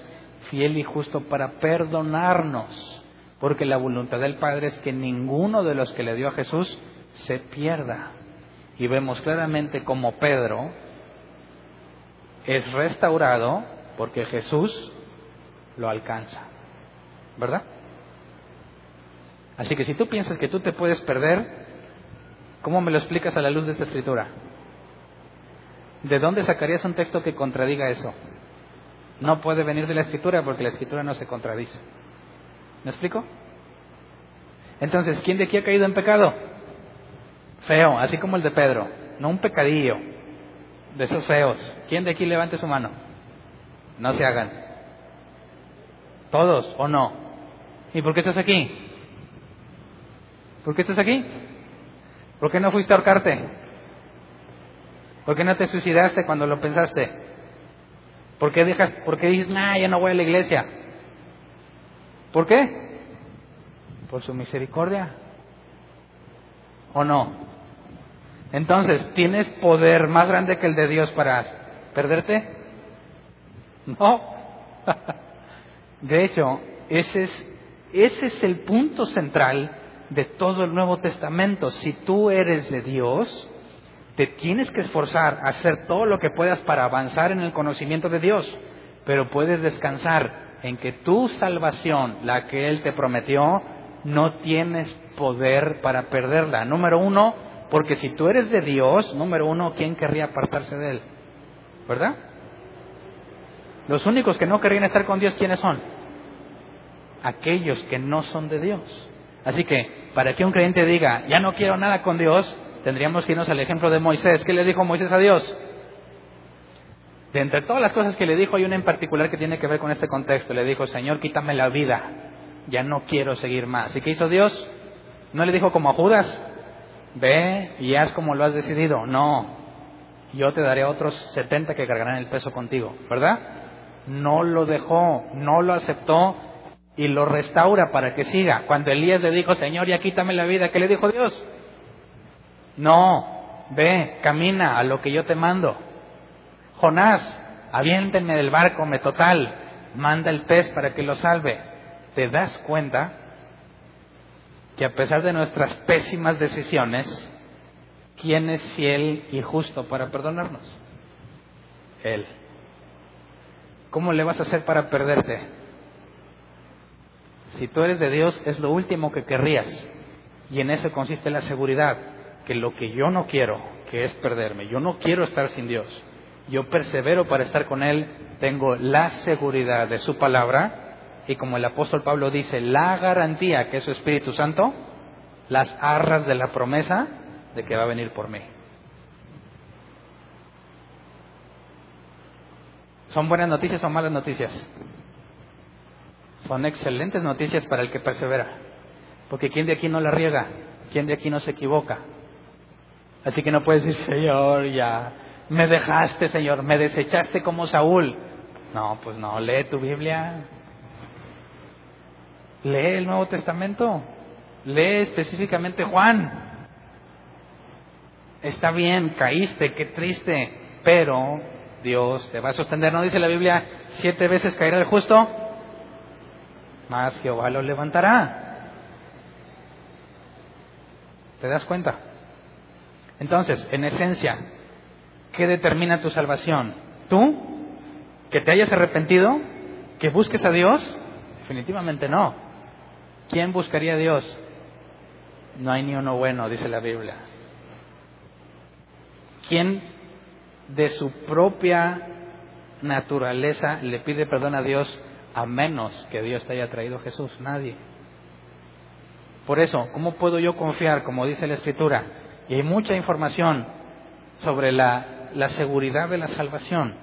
fiel y justo para perdonarnos, porque la voluntad del Padre es que ninguno de los que le dio a Jesús se pierda. Y vemos claramente como Pedro es restaurado porque Jesús lo alcanza. ¿Verdad? Así que si tú piensas que tú te puedes perder, ¿cómo me lo explicas a la luz de esta escritura? ¿De dónde sacarías un texto que contradiga eso? No puede venir de la escritura porque la escritura no se contradice. ¿Me explico? Entonces, ¿quién de aquí ha caído en pecado? Feo, así como el de Pedro, no un pecadillo, de esos feos. ¿Quién de aquí levante su mano? No se hagan. ¿Todos o no? ¿Y por qué estás aquí? ¿Por qué estás aquí? ¿Por qué no fuiste a ahorcarte? ¿Por qué no te suicidaste cuando lo pensaste? ¿Por qué, dejas, por qué dices, nah, ya no voy a la iglesia? ¿Por qué? Por su misericordia. ¿O no? Entonces, ¿tienes poder más grande que el de Dios para perderte? No. De hecho, ese es, ese es el punto central de todo el Nuevo Testamento. Si tú eres de Dios, te tienes que esforzar a hacer todo lo que puedas para avanzar en el conocimiento de Dios, pero puedes descansar en que tu salvación, la que Él te prometió, no tienes poder para perderla. Número uno, porque si tú eres de Dios, número uno, ¿quién querría apartarse de Él? ¿Verdad? Los únicos que no querrían estar con Dios, ¿quiénes son? Aquellos que no son de Dios. Así que, para que un creyente diga, ya no quiero nada con Dios, tendríamos que irnos al ejemplo de Moisés. ¿Qué le dijo Moisés a Dios? De entre todas las cosas que le dijo, hay una en particular que tiene que ver con este contexto. Le dijo, Señor, quítame la vida, ya no quiero seguir más. ¿Y qué hizo Dios? No le dijo como a Judas, ve y haz como lo has decidido. No, yo te daré otros 70 que cargarán el peso contigo, ¿verdad? No lo dejó, no lo aceptó y lo restaura para que siga. Cuando Elías le dijo, Señor, ya quítame la vida, ¿qué le dijo Dios? No, ve, camina a lo que yo te mando. Jonás, aviéntenme del barco, me total, manda el pez para que lo salve. ¿Te das cuenta que a pesar de nuestras pésimas decisiones, ¿quién es fiel y justo para perdonarnos? Él. ¿Cómo le vas a hacer para perderte? Si tú eres de Dios, es lo último que querrías. Y en eso consiste la seguridad, que lo que yo no quiero, que es perderme, yo no quiero estar sin Dios, yo persevero para estar con Él, tengo la seguridad de su palabra y como el apóstol Pablo dice, la garantía que es su Espíritu Santo, las arras de la promesa de que va a venir por mí. ¿Son buenas noticias o malas noticias? Son excelentes noticias para el que persevera. Porque ¿quién de aquí no la riega? ¿Quién de aquí no se equivoca? Así que no puedes decir, Señor, ya me dejaste, Señor, me desechaste como Saúl. No, pues no, lee tu Biblia. Lee el Nuevo Testamento. Lee específicamente Juan. Está bien, caíste, qué triste, pero Dios te va a sostener. ¿No dice la Biblia siete veces caerá el justo? más Jehová lo levantará. ¿Te das cuenta? Entonces, en esencia, ¿qué determina tu salvación? ¿Tú? ¿Que te hayas arrepentido? ¿Que busques a Dios? Definitivamente no. ¿Quién buscaría a Dios? No hay ni uno bueno, dice la Biblia. ¿Quién de su propia naturaleza le pide perdón a Dios a menos que Dios te haya traído Jesús, nadie. Por eso, ¿cómo puedo yo confiar, como dice la Escritura? Y hay mucha información sobre la la seguridad de la salvación.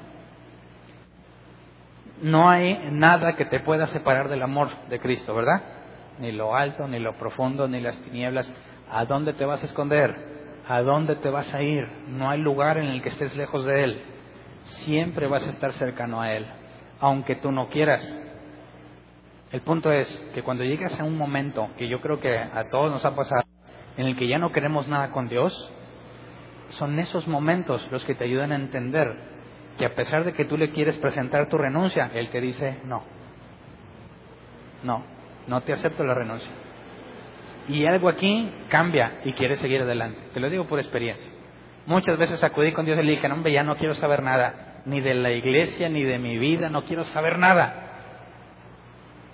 No hay nada que te pueda separar del amor de Cristo, ¿verdad? Ni lo alto, ni lo profundo, ni las tinieblas. ¿A dónde te vas a esconder? ¿A dónde te vas a ir? No hay lugar en el que estés lejos de Él. Siempre vas a estar cercano a Él, aunque tú no quieras. El punto es que cuando llegas a un momento que yo creo que a todos nos ha pasado, en el que ya no queremos nada con Dios, son esos momentos los que te ayudan a entender que a pesar de que tú le quieres presentar tu renuncia, Él te dice, no, no, no te acepto la renuncia. Y algo aquí cambia y quiere seguir adelante. Te lo digo por experiencia. Muchas veces acudí con Dios y le dije, hombre, ya no quiero saber nada, ni de la iglesia, ni de mi vida, no quiero saber nada.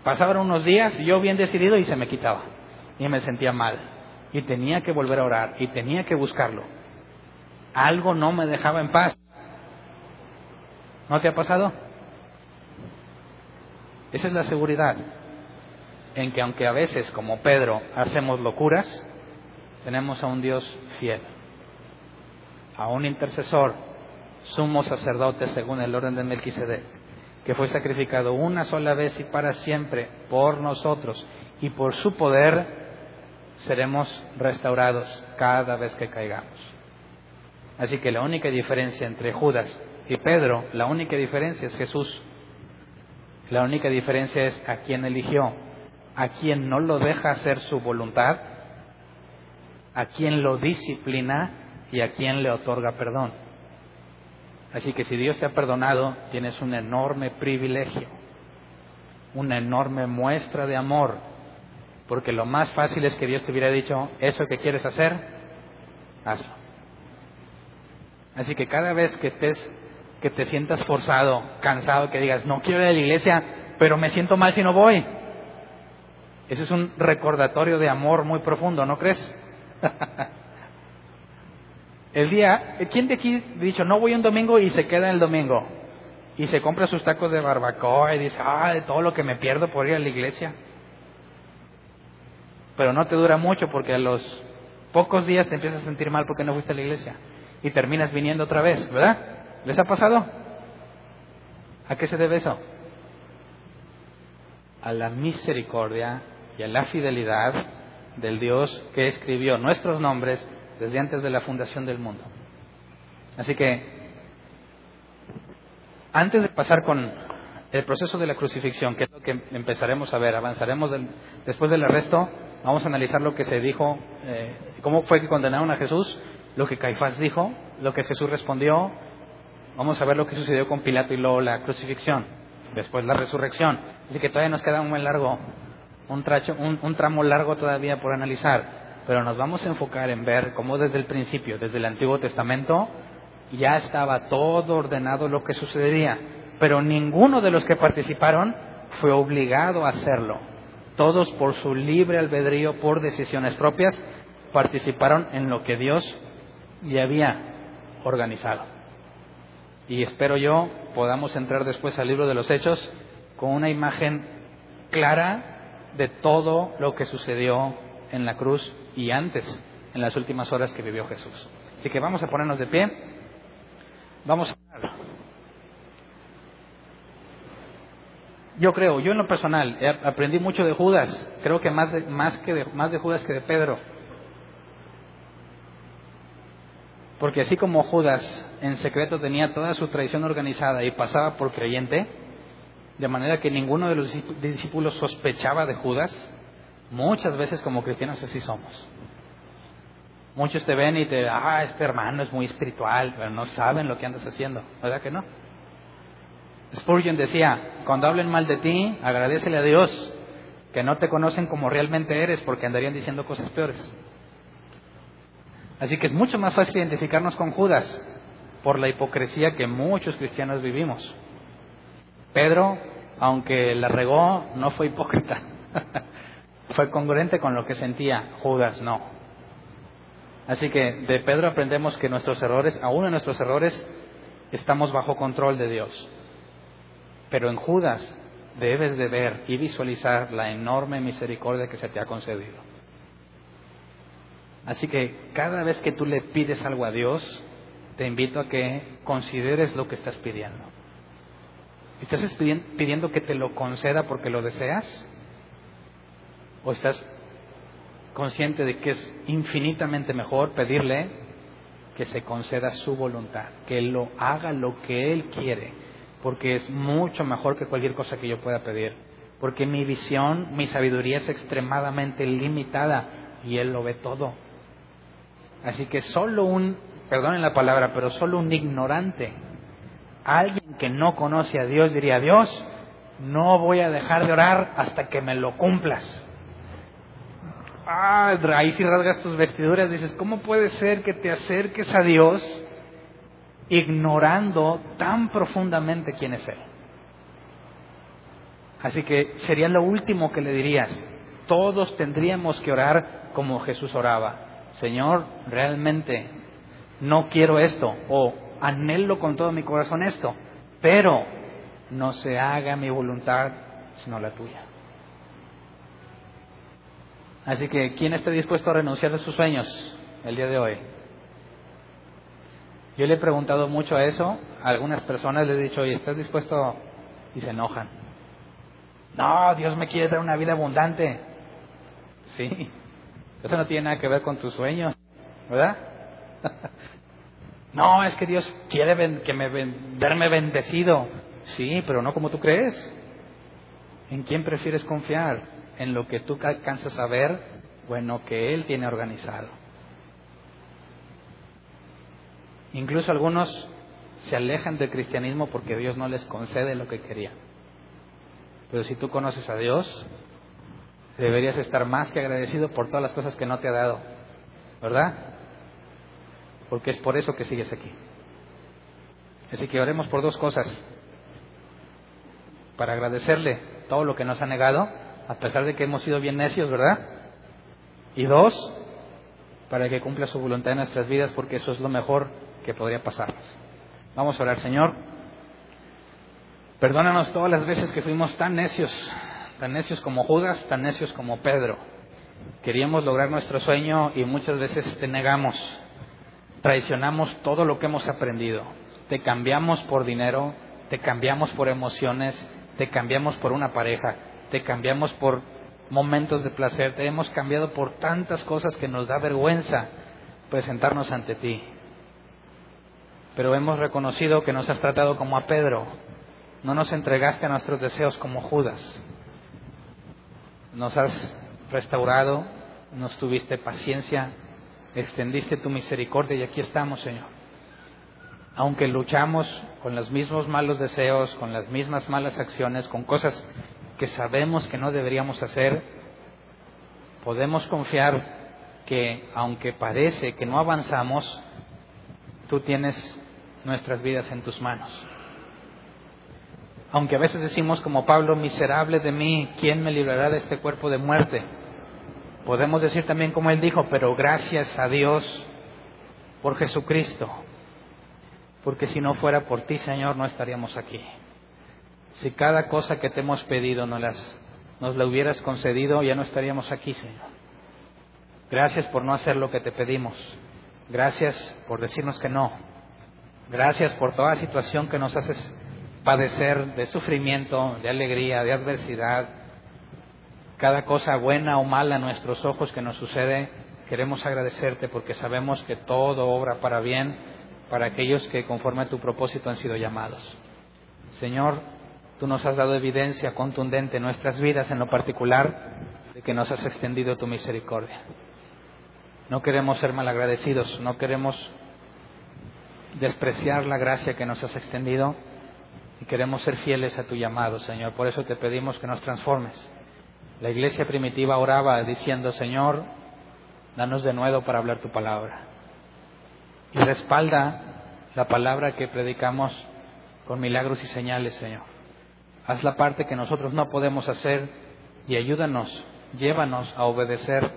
Pasaban unos días yo bien decidido y se me quitaba. Y me sentía mal. Y tenía que volver a orar y tenía que buscarlo algo no me dejaba en paz. ¿No te ha pasado? Esa es la seguridad en que aunque a veces, como Pedro, hacemos locuras, tenemos a un Dios fiel, a un intercesor, sumo sacerdote según el orden de Melquisedec, que fue sacrificado una sola vez y para siempre por nosotros, y por su poder seremos restaurados cada vez que caigamos. Así que la única diferencia entre Judas y Pedro, la única diferencia es Jesús. La única diferencia es a quién eligió, a quién no lo deja hacer su voluntad, a quién lo disciplina y a quién le otorga perdón. Así que si Dios te ha perdonado, tienes un enorme privilegio, una enorme muestra de amor, porque lo más fácil es que Dios te hubiera dicho, eso que quieres hacer, hazlo. Así que cada vez que que te sientas forzado, cansado, que digas, no quiero ir a la iglesia, pero me siento mal si no voy. Ese es un recordatorio de amor muy profundo, ¿no crees? el día, ¿quién de aquí ha dicho, no voy un domingo y se queda el domingo? Y se compra sus tacos de barbacoa y dice, ah, de todo lo que me pierdo por ir a la iglesia. Pero no te dura mucho porque a los pocos días te empiezas a sentir mal porque no fuiste a la iglesia y terminas viniendo otra vez, ¿verdad? ¿Les ha pasado? ¿A qué se debe eso? A la misericordia y a la fidelidad del Dios que escribió nuestros nombres desde antes de la fundación del mundo. Así que, antes de pasar con el proceso de la crucifixión, que es lo que empezaremos a ver, avanzaremos después del arresto, vamos a analizar lo que se dijo, eh, cómo fue que condenaron a Jesús lo que Caifás dijo, lo que Jesús respondió. Vamos a ver lo que sucedió con Pilato y luego la crucifixión, después la resurrección. Así que todavía nos queda un largo, un, un tramo largo todavía por analizar. Pero nos vamos a enfocar en ver cómo desde el principio, desde el Antiguo Testamento, ya estaba todo ordenado lo que sucedería. Pero ninguno de los que participaron fue obligado a hacerlo. Todos por su libre albedrío, por decisiones propias, participaron en lo que Dios y había organizado. Y espero yo podamos entrar después al libro de los Hechos con una imagen clara de todo lo que sucedió en la cruz y antes, en las últimas horas que vivió Jesús. Así que vamos a ponernos de pie. Vamos a Yo creo, yo en lo personal, aprendí mucho de Judas, creo que más de, más que de, más de Judas que de Pedro. Porque así como Judas en secreto tenía toda su tradición organizada y pasaba por creyente, de manera que ninguno de los discípulos sospechaba de Judas, muchas veces como cristianos así somos. Muchos te ven y te, ah, este hermano es muy espiritual, pero no saben lo que andas haciendo, ¿verdad que no? Spurgeon decía, cuando hablen mal de ti, agradecele a Dios que no te conocen como realmente eres porque andarían diciendo cosas peores. Así que es mucho más fácil identificarnos con Judas por la hipocresía que muchos cristianos vivimos. Pedro, aunque la regó, no fue hipócrita. fue congruente con lo que sentía. Judas no. Así que de Pedro aprendemos que nuestros errores, aún en nuestros errores, estamos bajo control de Dios. Pero en Judas debes de ver y visualizar la enorme misericordia que se te ha concedido. Así que cada vez que tú le pides algo a Dios, te invito a que consideres lo que estás pidiendo. ¿Estás pidiendo que te lo conceda porque lo deseas? ¿O estás consciente de que es infinitamente mejor pedirle que se conceda su voluntad, que lo haga lo que Él quiere, porque es mucho mejor que cualquier cosa que yo pueda pedir, porque mi visión, mi sabiduría es extremadamente limitada y Él lo ve todo. Así que solo un, perdonen la palabra, pero solo un ignorante, alguien que no conoce a Dios diría, Dios, no voy a dejar de orar hasta que me lo cumplas ah, ahí si rasgas tus vestiduras, dices, ¿cómo puede ser que te acerques a Dios ignorando tan profundamente quién es Él? Así que sería lo último que le dirías. Todos tendríamos que orar como Jesús oraba. Señor, realmente no quiero esto o anhelo con todo mi corazón esto, pero no se haga mi voluntad sino la tuya. Así que, ¿quién está dispuesto a renunciar a sus sueños el día de hoy? Yo le he preguntado mucho a eso. A algunas personas les he dicho, oye, ¿estás dispuesto? Y se enojan. No, Dios me quiere dar una vida abundante. Sí. Eso no tiene nada que ver con tus sueños, ¿verdad? no, es que Dios quiere que me, verme bendecido. Sí, pero no como tú crees. ¿En quién prefieres confiar? en lo que tú alcanzas a ver bueno que Él tiene organizado. Incluso algunos se alejan del cristianismo porque Dios no les concede lo que querían. Pero si tú conoces a Dios, deberías estar más que agradecido por todas las cosas que no te ha dado, ¿verdad? Porque es por eso que sigues aquí. Así que oremos por dos cosas. Para agradecerle todo lo que nos ha negado a pesar de que hemos sido bien necios, ¿verdad? Y dos, para que cumpla su voluntad en nuestras vidas, porque eso es lo mejor que podría pasarnos. Vamos a orar, Señor. Perdónanos todas las veces que fuimos tan necios, tan necios como Judas, tan necios como Pedro. Queríamos lograr nuestro sueño y muchas veces te negamos. Traicionamos todo lo que hemos aprendido. Te cambiamos por dinero, te cambiamos por emociones, te cambiamos por una pareja, te cambiamos por momentos de placer, te hemos cambiado por tantas cosas que nos da vergüenza presentarnos ante ti. Pero hemos reconocido que nos has tratado como a Pedro, no nos entregaste a nuestros deseos como Judas. Nos has restaurado, nos tuviste paciencia, extendiste tu misericordia y aquí estamos, Señor. Aunque luchamos con los mismos malos deseos, con las mismas malas acciones, con cosas que sabemos que no deberíamos hacer, podemos confiar que aunque parece que no avanzamos, tú tienes nuestras vidas en tus manos. Aunque a veces decimos como Pablo, miserable de mí, ¿quién me librará de este cuerpo de muerte? Podemos decir también como él dijo, pero gracias a Dios por Jesucristo, porque si no fuera por ti, Señor, no estaríamos aquí. Si cada cosa que te hemos pedido nos, las, nos la hubieras concedido, ya no estaríamos aquí, Señor. Gracias por no hacer lo que te pedimos. Gracias por decirnos que no. Gracias por toda situación que nos haces padecer de sufrimiento, de alegría, de adversidad. Cada cosa buena o mala a nuestros ojos que nos sucede, queremos agradecerte porque sabemos que todo obra para bien para aquellos que conforme a tu propósito han sido llamados. Señor, Tú nos has dado evidencia contundente en nuestras vidas, en lo particular, de que nos has extendido tu misericordia. No queremos ser malagradecidos, no queremos despreciar la gracia que nos has extendido y queremos ser fieles a tu llamado, Señor. Por eso te pedimos que nos transformes. La iglesia primitiva oraba diciendo, Señor, danos de nuevo para hablar tu palabra. Y respalda la palabra que predicamos con milagros y señales, Señor. Haz la parte que nosotros no podemos hacer y ayúdanos, llévanos a obedecer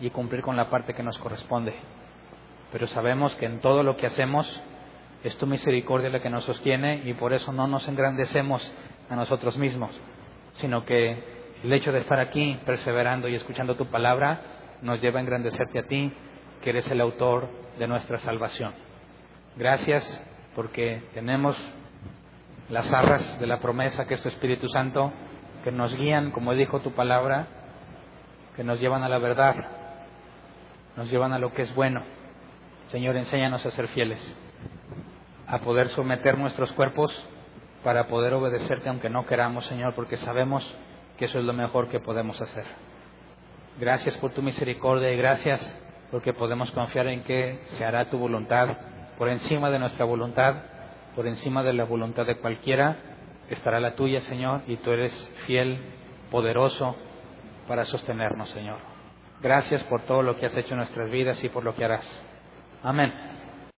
y cumplir con la parte que nos corresponde. Pero sabemos que en todo lo que hacemos es tu misericordia la que nos sostiene y por eso no nos engrandecemos a nosotros mismos, sino que el hecho de estar aquí perseverando y escuchando tu palabra nos lleva a engrandecerte a ti, que eres el autor de nuestra salvación. Gracias porque tenemos las arras de la promesa que es tu Espíritu Santo, que nos guían, como dijo tu palabra, que nos llevan a la verdad, nos llevan a lo que es bueno. Señor, enséñanos a ser fieles, a poder someter nuestros cuerpos para poder obedecerte aunque no queramos, Señor, porque sabemos que eso es lo mejor que podemos hacer. Gracias por tu misericordia y gracias porque podemos confiar en que se hará tu voluntad por encima de nuestra voluntad, por encima de la voluntad de cualquiera, estará la tuya, Señor, y tú eres fiel, poderoso para sostenernos, Señor. Gracias por todo lo que has hecho en nuestras vidas y por lo que harás. Amén.